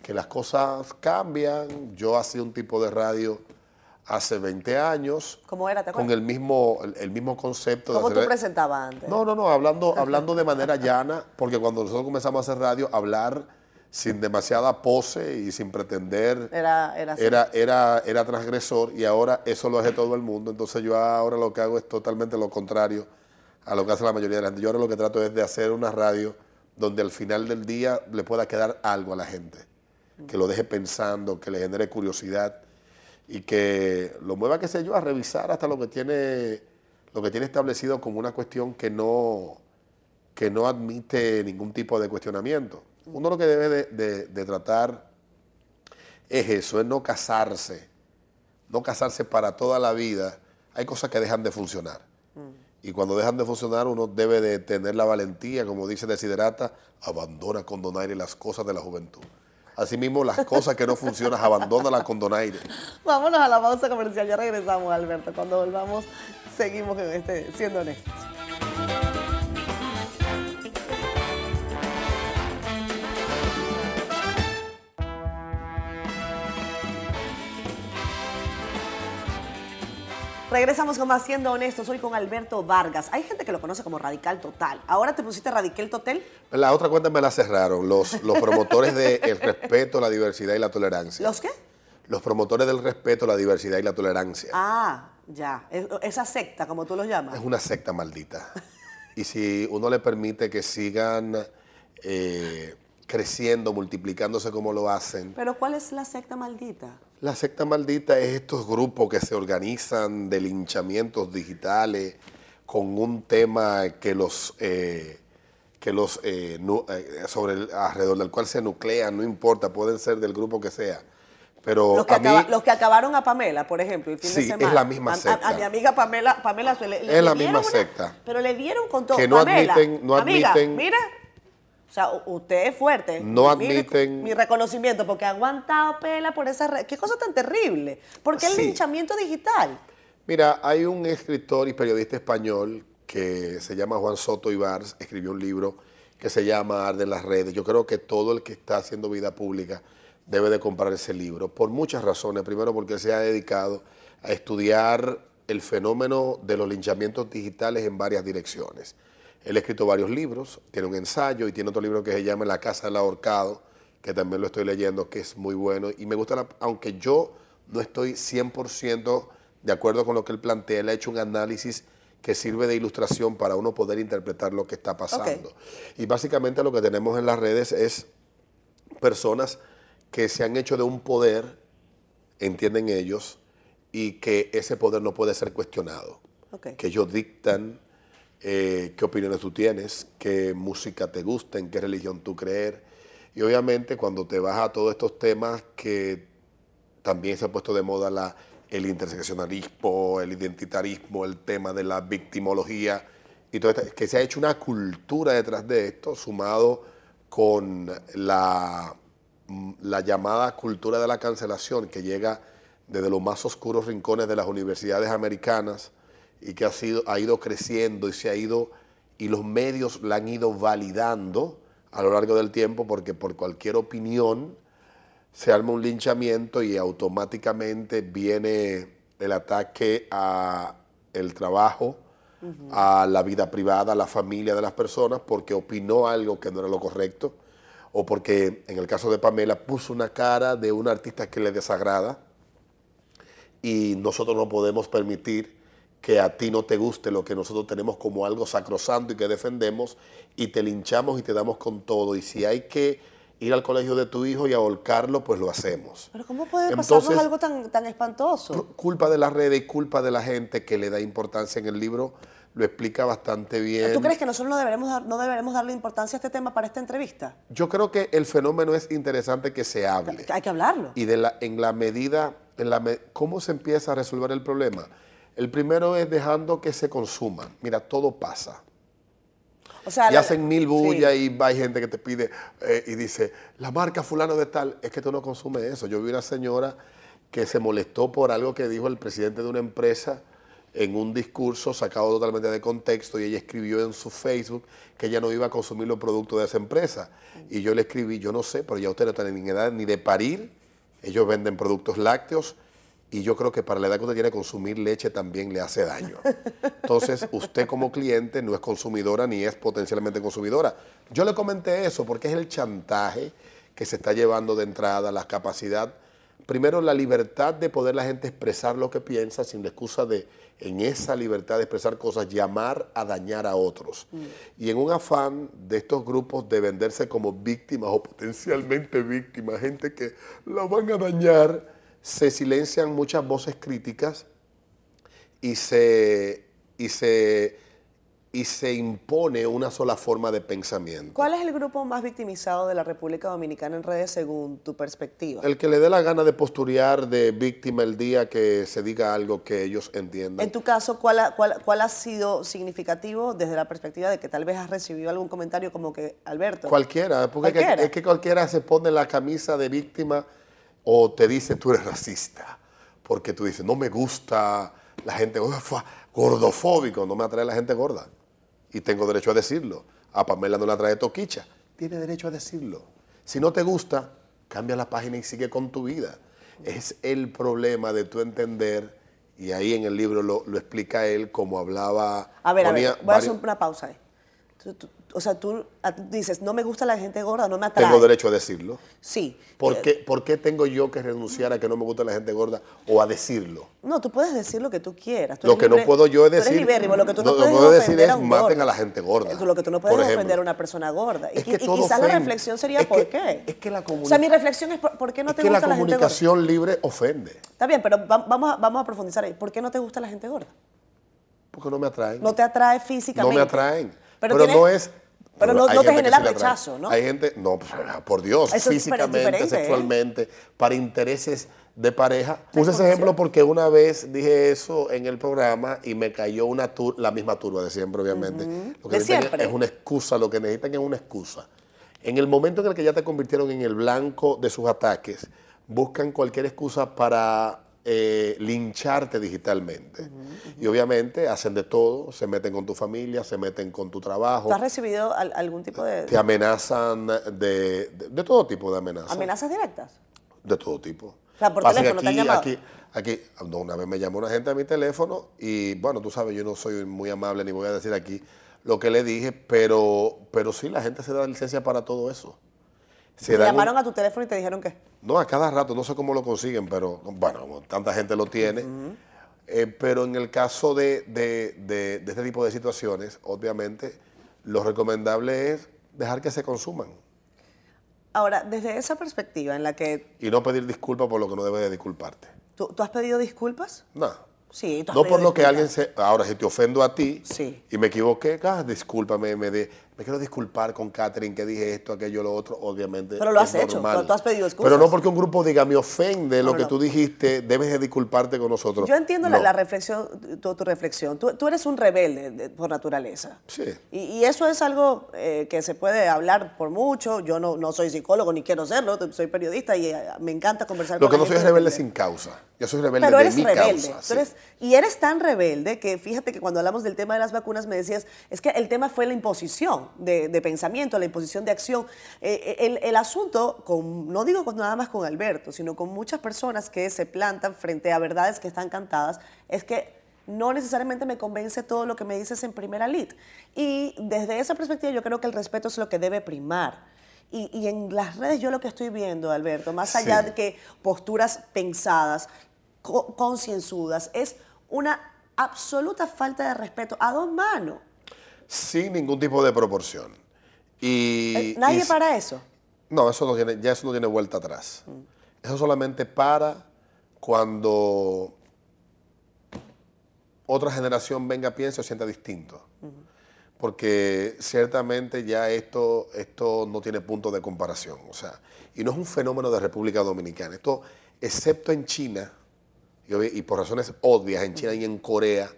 Que las cosas cambian. Yo hacía un tipo de radio hace 20 años ¿Cómo era? ¿Te con el mismo, el, el mismo concepto. de ¿Cómo tú hacer- presentabas antes? No, no, no, hablando, [laughs] hablando de manera llana, porque cuando nosotros comenzamos a hacer radio, hablar sin demasiada pose y sin pretender Era, era era, era, era transgresor y ahora eso lo hace todo el mundo. Entonces yo ahora lo que hago es totalmente lo contrario a lo que hace la mayoría de la gente. Yo ahora lo que trato es de hacer una radio donde al final del día le pueda quedar algo a la gente, que lo deje pensando, que le genere curiosidad y que lo mueva, qué sé yo, a revisar hasta lo que tiene, lo que tiene establecido como una cuestión que no, que no admite ningún tipo de cuestionamiento. Uno lo que debe de, tratar es eso, es no casarse, no casarse para toda la vida. Hay cosas que dejan de funcionar. Y cuando dejan de funcionar, uno debe de tener la valentía, como dice Desiderata, abandona con donaire las cosas de la juventud. Asimismo, las [laughs] cosas que no funcionan, abandónalas con donaire. Vámonos a la pausa comercial. Ya regresamos, Alberto. Cuando volvamos, seguimos este, siendo honestos. Regresamos con más Siendo Honestos, hoy con Alberto Vargas. Hay gente que lo conoce como Radical Total. Ahora te pusiste Radical Total. La otra cuenta me la cerraron, los, los promotores del respeto, la diversidad y la tolerancia. ¿Los qué? Los promotores del respeto, la diversidad y la tolerancia. Ah, ya. Es- Esa secta, como tú los llamas. Es una secta maldita. Y si uno le permite que sigan eh, creciendo, multiplicándose como lo hacen, Pero ¿cuál es la secta maldita? la secta maldita es estos grupos que se organizan de linchamientos digitales con un tema que los... eh, que los eh, nu- eh, sobre el- alrededor del cual se nuclean, no importa, pueden ser del grupo que sea. Pero Los que, a mí, acaba- los que acabaron a Pamela, por ejemplo, el fin de Sí, es la misma a- secta. A, mi amiga Pamela, Pamela le, le- Es la misma una- secta. Pero le dieron con todo. Que no Pamela, admiten- no amiga, admiten- mira, o sea, usted es fuerte. No Mi- admiten- Mi, reconocimiento, porque ha aguantado pela por esa red. Qué cosa tan terrible. ¿Por qué el Sí. linchamiento digital? Mira, hay un escritor y periodista español que se llama Juan Soto Ibars, escribió un libro que se llama Arde en las redes. Yo creo que todo el que está haciendo vida pública debe de comprar ese libro, por muchas razones. Primero porque se ha dedicado a estudiar el fenómeno de los linchamientos digitales en varias direcciones. Él ha escrito varios libros, tiene un ensayo y tiene otro libro que se llama La Casa del Ahorcado, que también lo estoy leyendo, que es muy bueno. Y me gusta, la- aunque yo no estoy 100% de acuerdo con lo que él plantea, él ha hecho un análisis que sirve de ilustración para uno poder interpretar lo que está pasando. Y básicamente lo que tenemos en las redes es personas que se han hecho de un poder, entienden ellos, y que ese poder no puede ser cuestionado. Que ellos dictan eh, qué opiniones tú tienes, qué música te gusta, en qué religión tú creer. Y obviamente cuando te vas a todos estos temas que también se ha puesto de moda la, el interseccionalismo, el identitarismo, el tema de la victimología, y todo esto, que se ha hecho una cultura detrás de esto, sumado con la, la llamada cultura de la cancelación, que llega desde los más oscuros rincones de las universidades americanas y que ha, sido, ha ido creciendo y se ha ido, y los medios la han ido validando a lo largo del tiempo, porque por cualquier opinión, se arma un linchamiento y automáticamente viene el ataque a el trabajo, a la vida privada, a la familia de las personas, porque opinó algo que no era lo correcto, o porque en el caso de Pamela puso una cara de un artista que le desagrada. y nosotros no podemos permitir que a ti no te guste lo que nosotros tenemos como algo sacrosanto y que defendemos y te linchamos y te damos con todo. Y si hay que ir al colegio de tu hijo y ahorcarlo, pues lo hacemos. Pero ¿cómo puede pasarnos algo tan, tan espantoso? Culpa de las redes y culpa de la gente que le da importancia en el libro lo explica bastante bien. ¿Tú crees que nosotros no deberemos, no deberemos darle importancia a este tema para esta entrevista? Yo creo que el fenómeno es interesante que se hable. Hay que hablarlo. Y de la, en la medida, en la, ¿cómo se empieza a resolver el problema? El primero es dejando que se consuman. Mira, todo pasa. O sea, y hacen mil bullas y hay gente que te pide eh, y dice, la marca fulano de tal, es que tú no consumes eso. Yo vi una señora que se molestó por algo que dijo el presidente de una empresa en un discurso sacado totalmente de contexto y ella escribió en su Facebook que ella no iba a consumir los productos de esa empresa. Y yo le escribí, yo no sé, pero ya usted no tiene ni edad ni de parir, ellos venden productos lácteos y yo creo que para la edad que usted tiene consumir leche también le hace daño. Entonces, usted como cliente no es consumidora ni es potencialmente consumidora. Yo le comenté eso porque es el chantaje que se está llevando de entrada, la capacidad primero la libertad de poder la gente expresar lo que piensa sin la excusa de, en esa libertad de expresar cosas, llamar a dañar a otros. Mm. Y en un afán de estos grupos de venderse como víctimas o potencialmente víctimas, gente que la van a dañar, se silencian muchas voces críticas y se, y se y se impone una sola forma de pensamiento. ¿Cuál es el grupo más victimizado de la República Dominicana en redes según tu perspectiva? El que le dé la gana de posturear de víctima el día que se diga algo que ellos entiendan. En tu caso, ¿cuál ha, cuál, ha sido significativo desde la perspectiva de que tal vez has recibido algún comentario como que, Alberto? Cualquiera, porque es que cualquiera se pone la camisa de víctima o te dice tú eres racista, porque tú dices, no me gusta la gente gordofóbico, no me atrae la gente gorda y tengo derecho a decirlo. A Pamela no la trae toquicha. Tiene derecho a decirlo. Si no te gusta, cambia la página y sigue con tu vida. Es el problema de tu entender, y ahí en el libro lo, explica él, como hablaba. A ver, a ver, voy a hacer una pausa ahí o sea, tú dices, no me gusta la gente gorda, no me atrae. Tengo derecho a decirlo. Sí. ¿Por, qué, ¿Por qué tengo yo que renunciar a que no me gusta la gente gorda o a decirlo? No, tú puedes decir lo que tú quieras. lo que no puedo yo es decir. lo que tú no, puedes decir es maten a la gente gorda. lo que tú no puedes ofender a una persona gorda. y, quizás la reflexión sería ¿por qué? Es que la O sea, mi reflexión es ¿por, qué no te gusta la, gente gorda? la comunicación libre ofende. Está bien, pero vamos a, vamos a profundizar ahí. ¿Por qué no te gusta la gente gorda? Porque no me atraen. No te atrae físicamente. No me atraen. Pero, no es pero no, te genera rechazo, ¿no? Hay gente, no, pues, por Dios, físicamente, sexualmente, para intereses de pareja. Puse ese ejemplo porque una vez dije eso en el programa y me cayó una la misma turba de siempre, obviamente. Lo que de siempre. Es una excusa, lo que necesitan es una excusa. En el momento en el que ya te convirtieron en el blanco de sus ataques, buscan cualquier excusa para eh, lincharte digitalmente. Y obviamente hacen de todo, se meten con tu familia, se meten con tu trabajo. ¿Tú has recibido algún tipo de...? Te amenazan de, de, todo tipo de amenazas. ¿Amenazas directas? De todo tipo. O sea, por teléfono aquí, te han. Aquí, aquí, una vez me llamó una gente a mi teléfono y bueno, tú sabes, yo no soy muy amable ni voy a decir aquí lo que le dije, pero, pero sí, la gente se da licencia para todo eso. ¿Te llamaron a tu teléfono y te dijeron qué? No, a cada rato, no sé cómo lo consiguen, pero bueno, tanta gente lo tiene. Eh, pero en el caso de, este tipo de situaciones, obviamente, lo recomendable es dejar que se consuman. Ahora, desde esa perspectiva en la que... Y no pedir disculpas por lo que no debes de disculparte. ¿Tú, has pedido disculpas? No. Sí, no por lo que alguien se... Ahora, si te ofendo a ti y me equivoqué, ah, discúlpame, me de, me quiero disculpar con Catherine que dije esto, aquello, lo otro, obviamente. Pero lo has hecho, tú has pedido disculpas. Pero no porque un grupo diga, me ofende lo que tú dijiste, debes de disculparte con nosotros. Yo entiendo la, reflexión, tu, tu reflexión. Tú, eres un rebelde por naturaleza. Sí. Y, eso es algo eh, que se puede hablar por mucho. Yo no, no soy psicólogo ni quiero serlo, soy periodista y eh, me encanta conversar con Lo que no soy es rebelde sin causa. Yo soy rebelde Pero eres de mi rebelde. causa. y eres tan rebelde que fíjate que cuando hablamos del tema de las vacunas me decías, es que el tema fue la imposición de, de pensamiento la imposición de acción. Eh, eh, el, asunto, con, no digo nada más con Alberto, sino con muchas personas que se plantan frente a verdades que están cantadas, es que no necesariamente me convence todo lo que me dices en primera lid. Y desde esa perspectiva yo creo que el respeto es lo que debe primar. Y, en las redes yo lo que estoy viendo, Alberto, más allá de que posturas pensadas, concienzudas. Es una absoluta falta de respeto a dos manos. Sin ningún tipo de proporción. Y, eh, ¿Nadie para eso? No, eso no tiene, ya eso no tiene vuelta atrás. Mm. Eso solamente para cuando otra generación venga, piense o sienta distinto. Porque ciertamente ya esto, esto no tiene punto de comparación. O sea, y no es un fenómeno de República Dominicana. Esto, excepto en China, y, por razones obvias, en China y en Corea,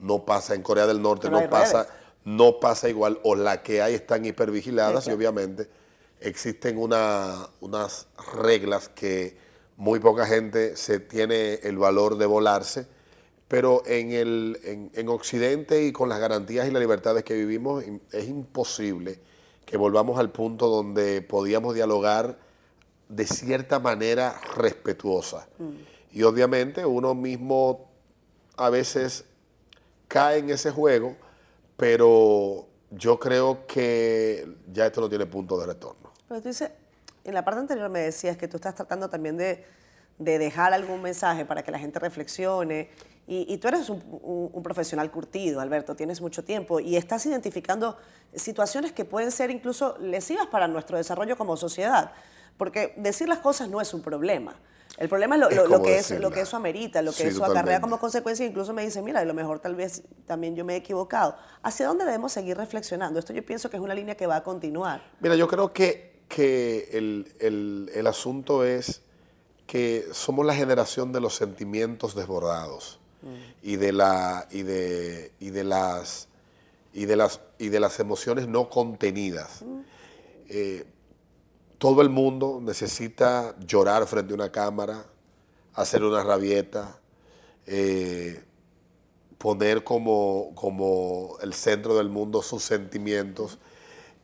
no pasa, en Corea del Norte no, pasa, no pasa igual, o la que hay están hipervigiladas y obviamente existen unas reglas que muy poca gente se tiene el valor de volarse, pero en, el, en, Occidente y con las garantías y las libertades que vivimos es imposible que volvamos al punto donde podíamos dialogar de cierta manera respetuosa. Mm. Y obviamente uno mismo a veces cae en ese juego, pero yo creo que ya esto no tiene punto de retorno. Pero tú dices, en la parte anterior me decías que tú estás tratando también de, dejar algún mensaje para que la gente reflexione. Y, tú eres un, profesional curtido, Alberto, tienes mucho tiempo y estás identificando situaciones que pueden ser incluso lesivas para nuestro desarrollo como sociedad. Porque decir las cosas no es un problema. El problema es lo, que, es, lo que eso amerita, lo que eso acarrea como consecuencia. Incluso me dice, mira, a lo mejor tal vez también yo me he equivocado. ¿Hacia dónde debemos seguir reflexionando? Esto yo pienso que es una línea que va a continuar. Mira, yo creo que que el, asunto es que somos la generación de los sentimientos desbordados mm. y, de la, y, de, y, de las, y, de las, y de las emociones no contenidas. Mm. Eh, todo el mundo necesita llorar frente a una cámara, hacer una rabieta, eh, poner como, como el centro del mundo sus sentimientos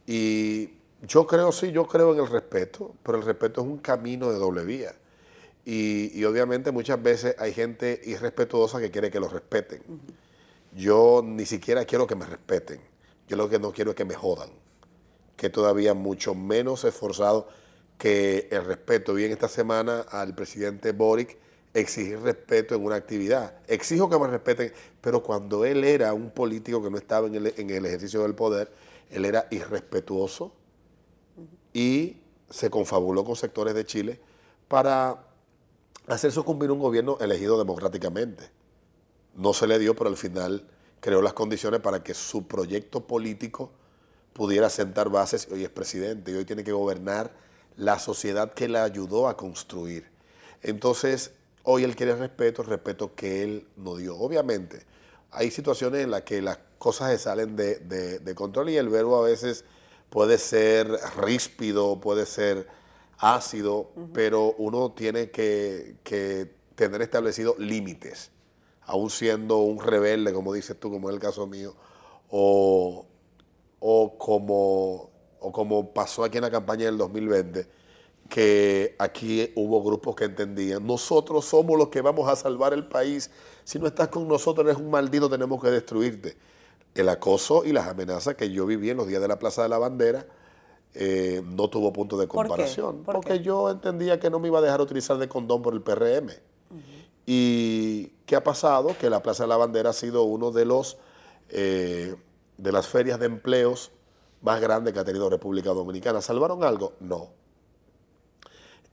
y yo creo, sí, yo creo en el respeto, pero el respeto es un camino de doble vía. Y, obviamente muchas veces hay gente irrespetuosa que quiere que lo respeten. Yo ni siquiera quiero que me respeten. Yo lo que no quiero es que me jodan. Que todavía mucho menos esforzado que el respeto. Vi en esta semana al presidente Boric exigir respeto en una actividad. Exijo que me respeten, pero cuando él era un político que no estaba en el, en el ejercicio del poder, él era irrespetuoso y se confabuló con sectores de Chile para hacer sucumbir un gobierno elegido democráticamente. No se le dio, pero al final creó las condiciones para que su proyecto político pudiera sentar bases y hoy es presidente y hoy tiene que gobernar la sociedad que le ayudó a construir. Entonces, hoy él quiere respeto, el respeto que él no dio. Obviamente, hay situaciones en las que las cosas se salen de, de control y el verbo a veces puede ser ríspido, puede ser ácido, pero uno tiene que, tener establecidos límites, aún siendo un rebelde, como dices tú, como es el caso mío, o, como, o como pasó aquí en la campaña del 2020, que aquí hubo grupos que entendían, nosotros somos los que vamos a salvar el país, si no estás con nosotros eres un maldito, tenemos que destruirte el acoso y las amenazas que yo viví en los días de la Plaza de la Bandera eh, no tuvo punto de comparación. porque yo entendía que no me iba a dejar utilizar de condón por el PRM. ¿Y qué ha pasado? Que la Plaza de la Bandera ha sido uno de los eh, de las ferias de empleos más grandes que ha tenido República Dominicana. ¿Salvaron algo? No.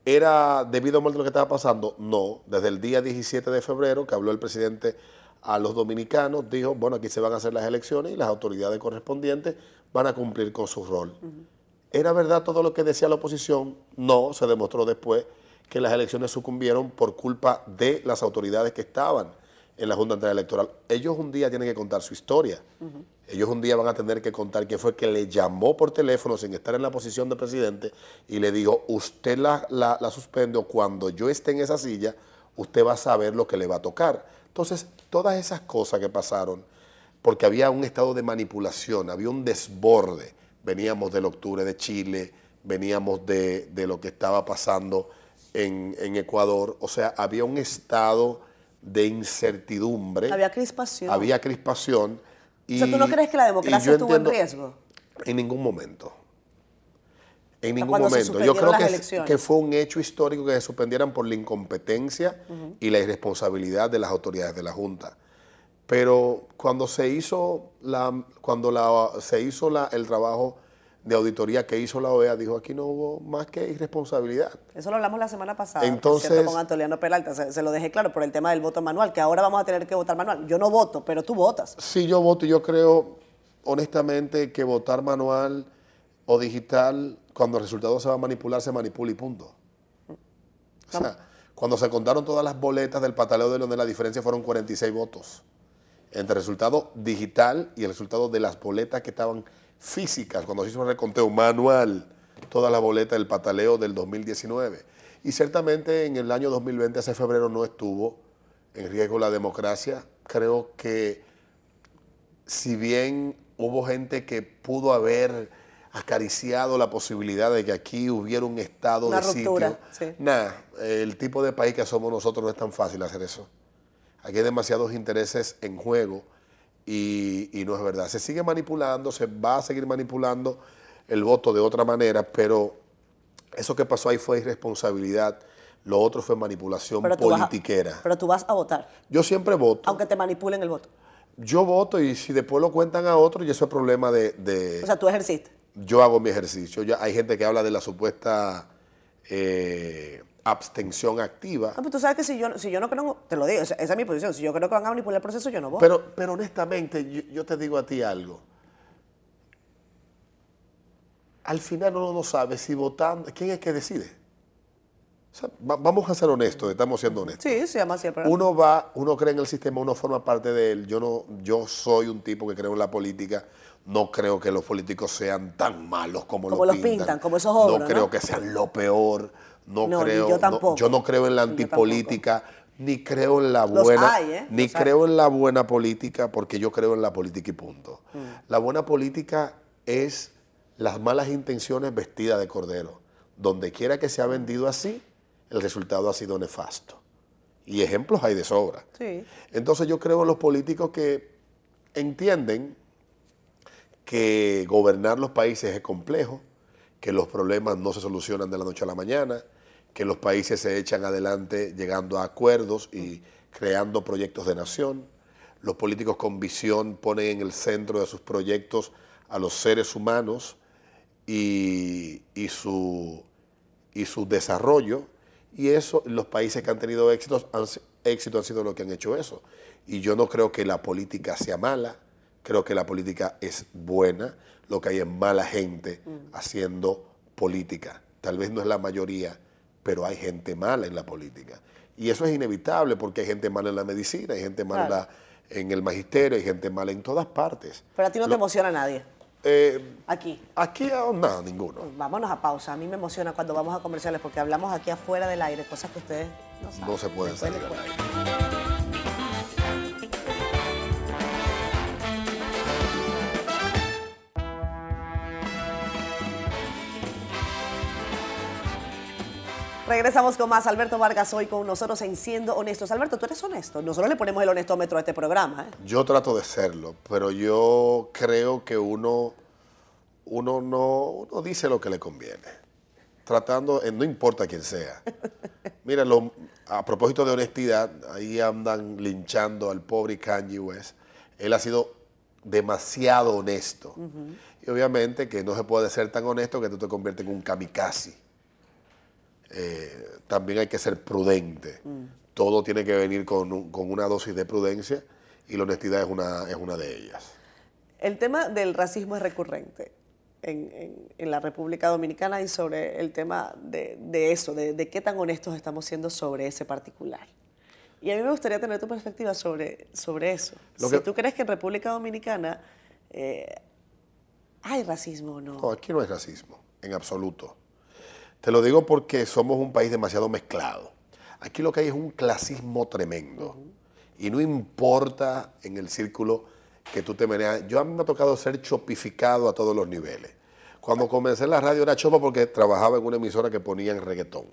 ¿Era debido a lo que estaba pasando? No. Desde el día 17 de febrero, que habló el presidente a los dominicanos, dijo, bueno, aquí se van a hacer las elecciones y las autoridades correspondientes van a cumplir con su rol. ¿Era verdad todo lo que decía la oposición? No, se demostró después que las elecciones sucumbieron por culpa de las autoridades que estaban en la Junta Electoral. Ellos un día tienen que contar su historia. Ellos un día van a tener que contar quién fue que le llamó por teléfono sin estar en la posición de presidente y le dijo, usted la, la, la suspende cuando yo esté en esa silla, usted va a saber lo que le va a tocar. Entonces, todas esas cosas que pasaron, porque había un estado de manipulación, había un desborde. Veníamos del octubre de Chile, veníamos de, lo que estaba pasando en, Ecuador, o sea, había un estado de incertidumbre. Había crispación. Había crispación. Y, o sea, ¿tú no crees que la democracia estuvo en riesgo? En ningún momento. En ningún momento. Yo creo que, que fue un hecho histórico que se suspendieran por la incompetencia y la irresponsabilidad de las autoridades de la Junta. Pero cuando se hizo la, cuando la, se hizo la- el trabajo de auditoría que hizo la OEA, dijo aquí no hubo más que irresponsabilidad. Eso lo hablamos la semana pasada, Entonces- cierto, con Antoliano Peralta, se, se lo dejé claro por el tema del voto manual, que ahora vamos a tener que votar manual. Yo no voto, pero tú votas. Sí, yo voto y yo creo honestamente que votar manual o digital, cuando el resultado se va a manipular, se manipula y punto. O sea, cuando se contaron todas las boletas del pataleo de donde la diferencia fueron 46 votos entre el resultado digital y el resultado de las boletas que estaban físicas, cuando se hizo un reconteo manual, todas las boletas del pataleo del 2019. Y ciertamente en el año 2020, hace febrero, no estuvo en riesgo la democracia. Creo que si bien hubo gente que pudo haber acariciado la posibilidad de que aquí hubiera un estado Una de ruptura, sitio, sí. nada, el tipo de país que somos nosotros no es tan fácil hacer eso. Aquí hay demasiados intereses en juego y, y no es verdad. Se sigue manipulando, se va a seguir manipulando el voto de otra manera, pero eso que pasó ahí fue irresponsabilidad. Lo otro fue manipulación Pero a, politiquera. pero tú vas a votar, Yo siempre voto. aunque te manipulen el voto. Yo voto y si después lo cuentan a otro, y eso es problema de... de- O sea, tú ejerciste. yo hago mi ejercicio. Ya hay gente que habla de la supuesta eh, abstención activa. Ah, pues tú sabes que si yo, si yo no creo, te lo digo, esa, esa es mi posición. Si yo creo que van a manipular el proceso, yo no voto. Pero, pero honestamente, yo, yo te digo a ti algo. Al final uno no sabe si votando, ¿quién es que decide? O sea, va- vamos a ser honestos, estamos siendo honestos. sí, se llama así el programa. Uno va, uno cree en el sistema, uno forma parte de él. Yo no, yo soy un tipo que creo en la política. No creo que los políticos sean tan malos como, Como lo los pintan. pintan, como esos ogros, No creo ¿no? que sean lo peor. No, creo. yo no- tampoco. yo no creo en la antipolítica, ni creo en la buena, hay, ¿eh? ni Los hay. creo en la buena política, porque yo creo en la política y punto. Mm. La buena política es las malas intenciones vestidas de cordero. Donde quiera que se ha vendido así, el resultado ha sido nefasto. Y ejemplos hay de sobra. Sí. Entonces yo creo en los políticos que entienden que gobernar los países es complejo, que los problemas no se solucionan de la noche a la mañana, que los países se echan adelante llegando a acuerdos y creando proyectos de nación. Los políticos con visión ponen en el centro de sus proyectos a los seres humanos y, y su, y su desarrollo. Y eso, los países que han tenido éxitos, han, éxito han sido los que han hecho eso. Y yo no creo que la política sea mala, creo que la política es buena, lo que hay es mala gente haciendo política. Tal vez no es la mayoría, pero hay gente mala en la política. Y eso es inevitable porque hay gente mala en la medicina, hay gente mala en Claro. la- en el magisterio, hay gente mala en todas partes. Pero a ti no te emociona nadie. Eh, Aquí. aquí, no, ninguno. Vámonos a pausa. A mí me emociona cuando vamos a comerciales porque hablamos aquí afuera del aire, cosas que ustedes no saben. No se pueden salir al aire. Regresamos con más. Alberto Vargas hoy con nosotros en Siendo Honestos. Alberto, tú eres honesto. Nosotros le ponemos el honestómetro a este programa. ¿eh? Yo trato de serlo, pero yo creo que uno, uno no uno dice lo que le conviene. Tratando, eh, no importa quién sea. [laughs] Mira, lo- a propósito de honestidad, ahí andan linchando al pobre Kanye West. Él ha sido demasiado honesto. Y obviamente que no se puede ser tan honesto que tú te conviertes en un kamikaze. Eh, también hay que ser prudente. Todo tiene que venir con, un- con una dosis de prudencia y la honestidad es una, es una de ellas. El tema del racismo es recurrente en, en- en la República Dominicana y sobre el tema de, de eso, de, de qué tan honestos estamos siendo sobre ese particular. Y a mí me gustaría tener tu perspectiva sobre, sobre eso. Lo si que- tú crees que en República Dominicana eh, hay racismo o no. No, aquí no hay racismo, en absoluto. Te lo digo porque somos un país demasiado mezclado. Aquí lo que hay es un clasismo tremendo. Y no importa en el círculo que tú te manejas. Yo a mí me ha tocado ser chopificado a todos los niveles. Cuando comencé en la radio era chopa porque trabajaba en una emisora que ponían reggaetón.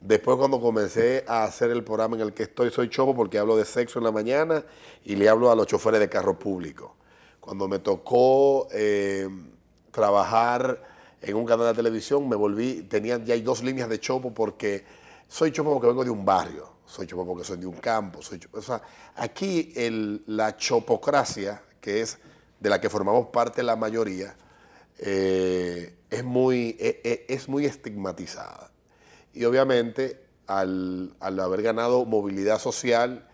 Después cuando comencé a hacer el programa en el que estoy, soy chopo porque hablo de sexo en la mañana y le hablo a los choferes de carro público. Cuando me tocó eh, trabajar en un canal de televisión, me volví, tenían ya hay dos líneas de chopo porque soy chopo porque vengo de un barrio, soy chopo porque soy de un campo, soy chopo, o sea, aquí la chopocracia, que es de la que formamos parte la mayoría, eh, es, muy, e, e, es muy estigmatizada. Y obviamente al, al haber ganado movilidad social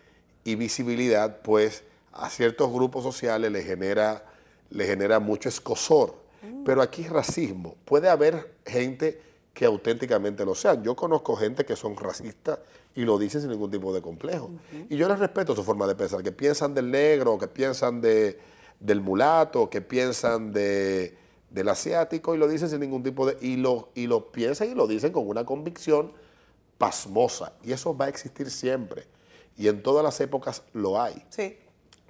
y visibilidad, pues a ciertos grupos sociales le genera, le genera mucho escosor. Pero aquí es racismo. Puede haber gente que auténticamente lo sean. Yo conozco gente que son racistas y lo dicen sin ningún tipo de complejo. Y yo les respeto su forma de pensar, que piensan del negro, que piensan de, del mulato, que piensan de, del asiático y lo dicen sin ningún tipo de... Y lo, y lo piensan y lo dicen con una convicción pasmosa. Y eso va a existir siempre. Y en todas las épocas lo hay. Sí.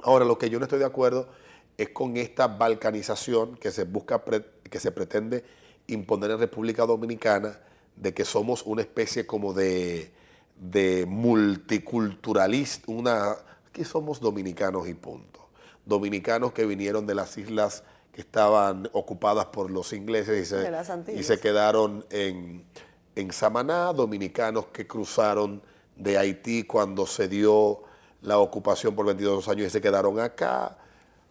Ahora, lo que yo no estoy de acuerdo es con esta balcanización que se busca, que se pretende imponer en República Dominicana, de que somos una especie como de, de multiculturalista, una, que somos dominicanos y punto. Dominicanos que vinieron de las islas que estaban ocupadas por los ingleses y se, y se quedaron en, en Samaná, dominicanos que cruzaron de Haití cuando se dio la ocupación por 22 años y se quedaron acá,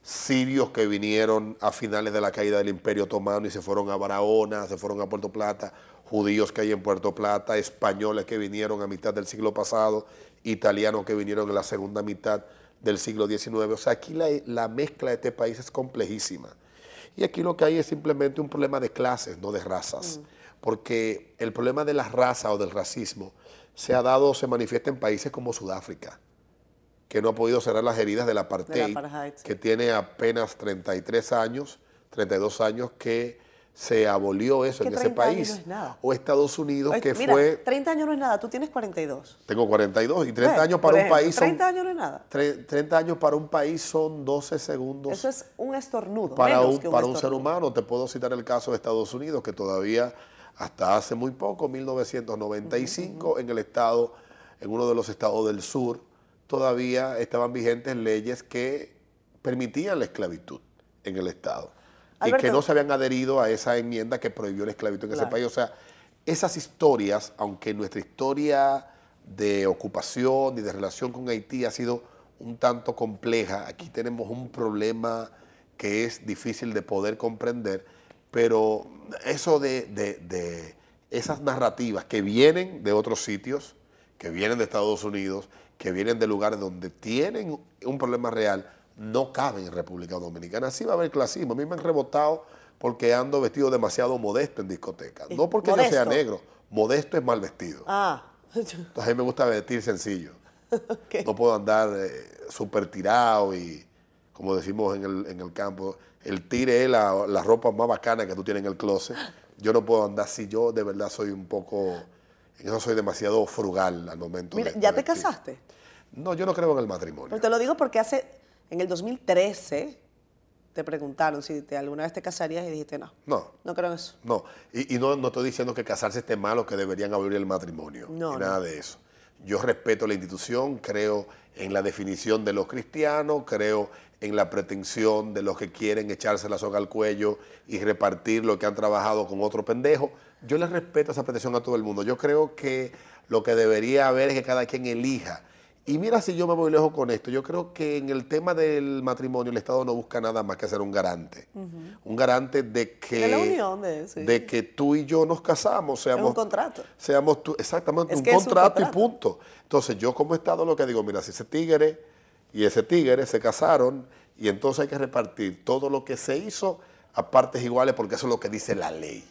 sirios que vinieron a finales de la caída del Imperio Otomano y se fueron a Barahona, se fueron a Puerto Plata, judíos que hay en Puerto Plata, españoles que vinieron a mitad del siglo pasado, italianos que vinieron en la segunda mitad del siglo XIX. O sea, aquí la, mezcla de este país es complejísima. Y aquí lo que hay es simplemente un problema de clases, no de razas. Mm. Porque el problema de la raza o del racismo se ha dado, se manifiesta en países como Sudáfrica que no ha podido cerrar las heridas del apartheid, que tiene apenas 33 años, 32 años que se abolió eso en ese país. O Estados Unidos, que fue... 30 años no es nada, tú tienes 42. Tengo 42 y 30 años para un país 30 años no es nada. 30 años para un país son 12 segundos. Eso es un estornudo. Para, un, para un ser humano, te puedo citar el caso de Estados Unidos, que todavía hasta hace muy poco, 1995, en el estado, en uno de los estados del sur, todavía estaban vigentes leyes que permitían la esclavitud en el Estado. y que no se habían adherido a esa enmienda que prohibió la esclavitud en ese país. O sea, esas historias, aunque nuestra historia de ocupación y de relación con Haití ha sido un tanto compleja, aquí tenemos un problema que es difícil de poder comprender, pero eso de, de esas narrativas que vienen de otros sitios, que vienen de Estados Unidos, que vienen de lugares donde tienen un problema real, no caben en República Dominicana. Así va a haber clasismo. A mí me han rebotado porque ando vestido demasiado modesto en discoteca. No porque yo sea negro. Modesto es mal vestido. Ah. Entonces a mí me gusta vestir sencillo. [laughs] No puedo andar eh, súper tirado y, como decimos en el, en el campo, el tire es la, la, ropa más bacana que tú tienes en el closet. Yo no puedo andar así. Yo de verdad soy un poco yo soy demasiado frugal al momento Mira, ¿ya te casaste? No, yo no creo en el matrimonio. Pero te lo digo porque hace, en el 2013, te preguntaron si te, alguna vez te casarías y dijiste no. No. No creo en eso. No, y, no, no, estoy diciendo que casarse esté mal o que deberían abrir el matrimonio. No. nada de eso. Yo respeto la institución, creo en la definición de los cristianos, creo en la pretensión de los que quieren echarse la soga al cuello y repartir lo que han trabajado con otro pendejo. Yo les respeto esa pretensión a todo el mundo. Yo creo que lo que debería haber es que cada quien elija. Y mira si yo me voy lejos con esto. Yo creo que en el tema del matrimonio el Estado no busca nada más que ser un garante. Un garante de que, de, la unión de, de, que tú y yo nos casamos. Seamos, es un contrato. Seamos tú, exactamente, un contrato, y punto. Entonces yo como Estado lo que digo, mira, si ese tigre y ese tigre se casaron y entonces hay que repartir todo lo que se hizo a partes iguales porque eso es lo que dice la ley.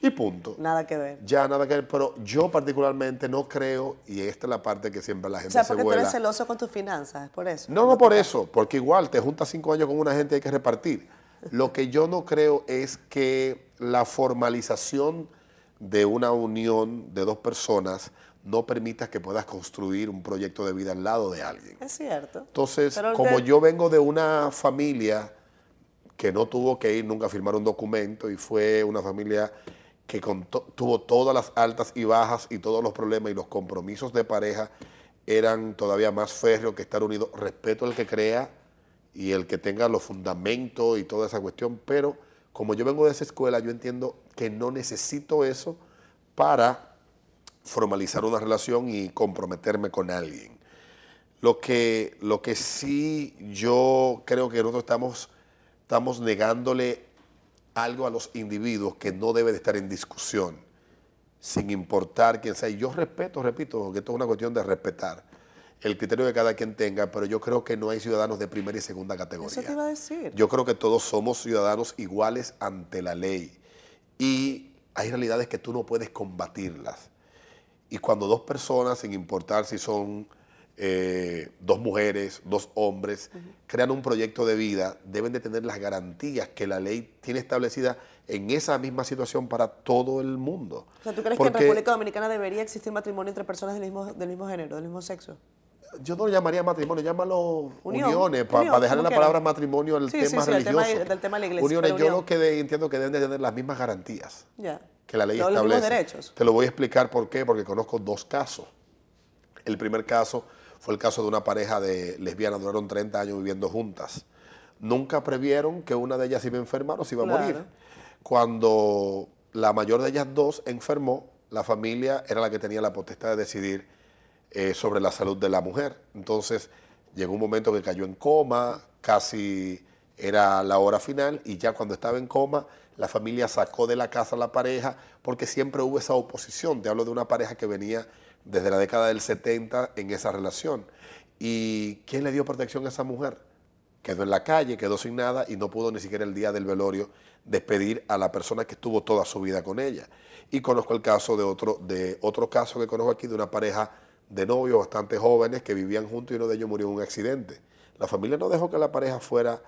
Y punto. Nada que ver. Ya, nada que ver. Pero yo particularmente no creo, y esta es la parte que siempre la gente se O sea, porque tú eres celoso con tus finanzas, es por eso. No, no por eso, porque igual te juntas cinco años con una gente y hay que repartir. Lo que yo no creo es que la formalización de una unión de dos personas no permita que puedas construir un proyecto de vida al lado de alguien. Es cierto. Entonces, como yo vengo de una familia que no tuvo que ir nunca a firmar un documento y fue una familia que tuvo todas las altas y bajas y todos los problemas y los compromisos de pareja eran todavía más férreos que estar unidos. Respeto al que crea y el que tenga los fundamentos y toda esa cuestión, pero como yo vengo de esa escuela, yo entiendo que no necesito eso para formalizar una relación y comprometerme con alguien. Lo que, lo que sí yo creo que nosotros estamos, estamos negándole algo a los individuos que no debe de estar en discusión, sin importar quién sea. Y yo respeto, repito, que esto es una cuestión de respetar el criterio que cada quien tenga, pero yo creo que no hay ciudadanos de primera y segunda categoría. Eso te iba a decir. Yo creo que todos somos ciudadanos iguales ante la ley. Y hay realidades que tú no puedes combatirlas. Y cuando dos personas, sin importar si son eh, dos mujeres, dos hombres, crean un proyecto de vida, deben de tener las garantías que la ley tiene establecida en esa misma situación para todo el mundo. O sea, ¿tú crees que en República Dominicana debería existir matrimonio entre personas del mismo, del mismo género, del mismo sexo? Yo no lo llamaría matrimonio, llámalo uniones, para dejarle la palabra matrimonio al tema religioso. del tema de la iglesia. Uniones, yo lo que entiendo que deben de tener las mismas garantías que la ley establece. Los derechos. Te lo voy a explicar por qué, porque conozco dos casos. El primer caso fue el caso de una pareja de lesbianas, duraron 30 años viviendo juntas. Nunca previeron que una de ellas iba a enfermar o se iba a morir. Cuando la mayor de ellas dos enfermó, la familia era la que tenía la potestad de decidir eh, sobre la salud de la mujer. Entonces llegó un momento que cayó en coma, casi era la hora final y ya cuando estaba en coma la familia sacó de la casa a la pareja porque siempre hubo esa oposición. Te hablo de una pareja que venía desde la década del 70 en esa relación. ¿Y quién le dio protección a esa mujer? Quedó en la calle, quedó sin nada y no pudo ni siquiera el día del velorio despedir a la persona que estuvo toda su vida con ella. Y conozco el caso de otro, de otro caso que conozco aquí de una pareja de novios bastante jóvenes que vivían juntos y uno de ellos murió en un accidente. La familia no dejó que la pareja fuera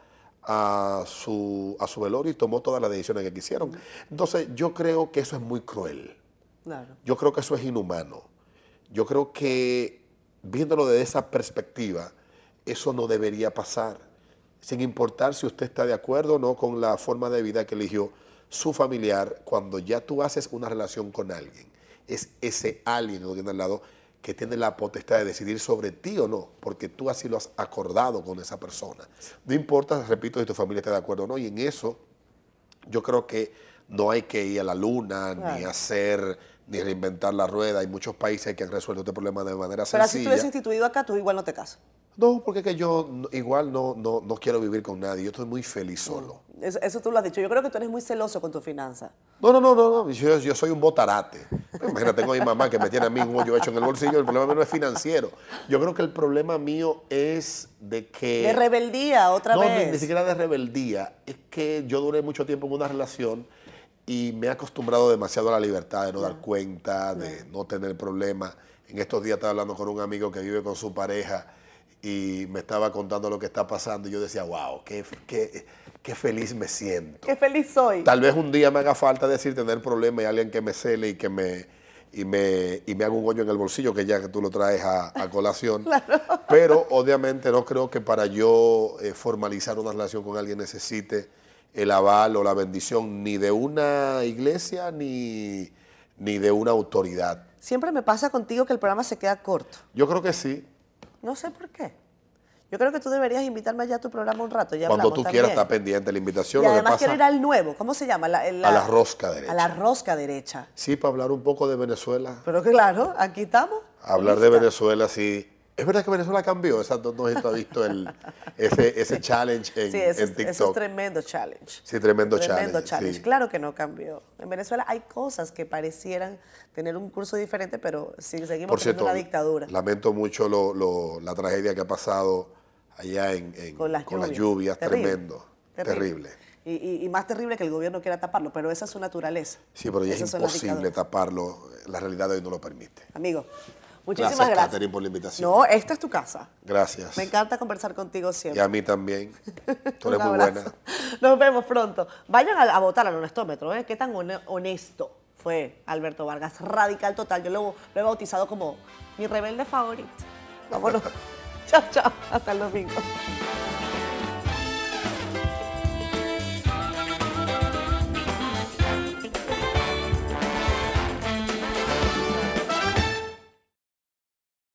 a su, a su velorio y tomó todas las decisiones que quisieron. Entonces yo creo que eso es muy cruel. Yo creo que eso es inhumano. Yo creo que viéndolo desde esa perspectiva, eso no debería pasar, sin importar si usted está de acuerdo o no con la forma de vida que eligió su familiar, cuando ya tú haces una relación con alguien, es ese alguien que tiene al lado que tiene la potestad de decidir sobre ti o no, porque tú así lo has acordado con esa persona. No importa, repito, si tu familia está de acuerdo o no, y en eso yo creo que no hay que ir a la luna, ni hacer ni reinventar la rueda. Hay muchos países que han resuelto este problema de manera sencilla. Pero si tú hubieses instituido acá, tú igual no te casas. No, porque que yo igual no, no, no, quiero vivir con nadie. Yo estoy muy feliz solo. Mm, eso, tú lo has dicho. Yo creo que tú eres muy celoso con tu finanza. No, no, no, no. Yo, yo, soy un botarate. Imagínate, tengo a mi mamá que me tiene a mí un hoyo hecho en el bolsillo. El problema mío no es financiero. Yo creo que el problema mío es de que... De rebeldía, otra vez. No, ni siquiera de rebeldía. Es que yo duré mucho tiempo en una relación y me he acostumbrado demasiado a la libertad de no dar cuenta, de no tener problemas. En estos días estaba hablando con un amigo que vive con su pareja y me estaba contando lo que está pasando y yo decía, wow, qué, qué, qué feliz me siento. Qué feliz soy. Tal vez un día me haga falta decir tener problemas y alguien que me cele y que me, y me, y me haga un hoyo en el bolsillo, que ya que tú lo traes a, colación. [laughs] Pero obviamente no creo que para yo eh, formalizar una relación con alguien necesite el aval o la bendición ni de una iglesia ni, ni de una autoridad. Siempre me pasa contigo que el programa se queda corto. Yo creo que sí. No sé por qué. Yo creo que tú deberías invitarme allá a tu programa un rato. Ya Cuando tú quieras, está pendiente la invitación. Y además quiero ir al nuevo. ¿Cómo se llama? a la rosca derecha. A la rosca derecha. Sí, para hablar un poco de Venezuela. Pero claro, aquí estamos. Hablar de Venezuela, sí. Es verdad que Venezuela cambió, exacto, no has visto el, ese, [laughs] ese challenge en, sí, ese, TikTok. Ese es tremendo challenge. Sí, tremendo, tremendo challenge. Claro que no cambió. En Venezuela hay cosas que parecieran tener un curso diferente, pero sí, seguimos Por una dictadura. Lamento mucho lo, lo, la tragedia que ha pasado allá en, con las lluvias, tremendo, terrible. Y, y, más terrible que el gobierno quiera taparlo, pero esa es su naturaleza. Sí, pero ya es imposible taparlo, la realidad de hoy no lo permite. Amigo, Muchísimas gracias. gracias. por la invitación. No, esta es tu casa. Gracias. Me encanta conversar contigo siempre. Y a mí también. Tú eres [laughs] muy buena. Nos vemos pronto. Vayan a, votar al honestómetro, ¿eh? ¿Qué tan honesto fue Alberto Vargas? Radical total. Yo lo, lo he bautizado como mi rebelde favorito. Vámonos. [laughs] chao, chao. Hasta el domingo.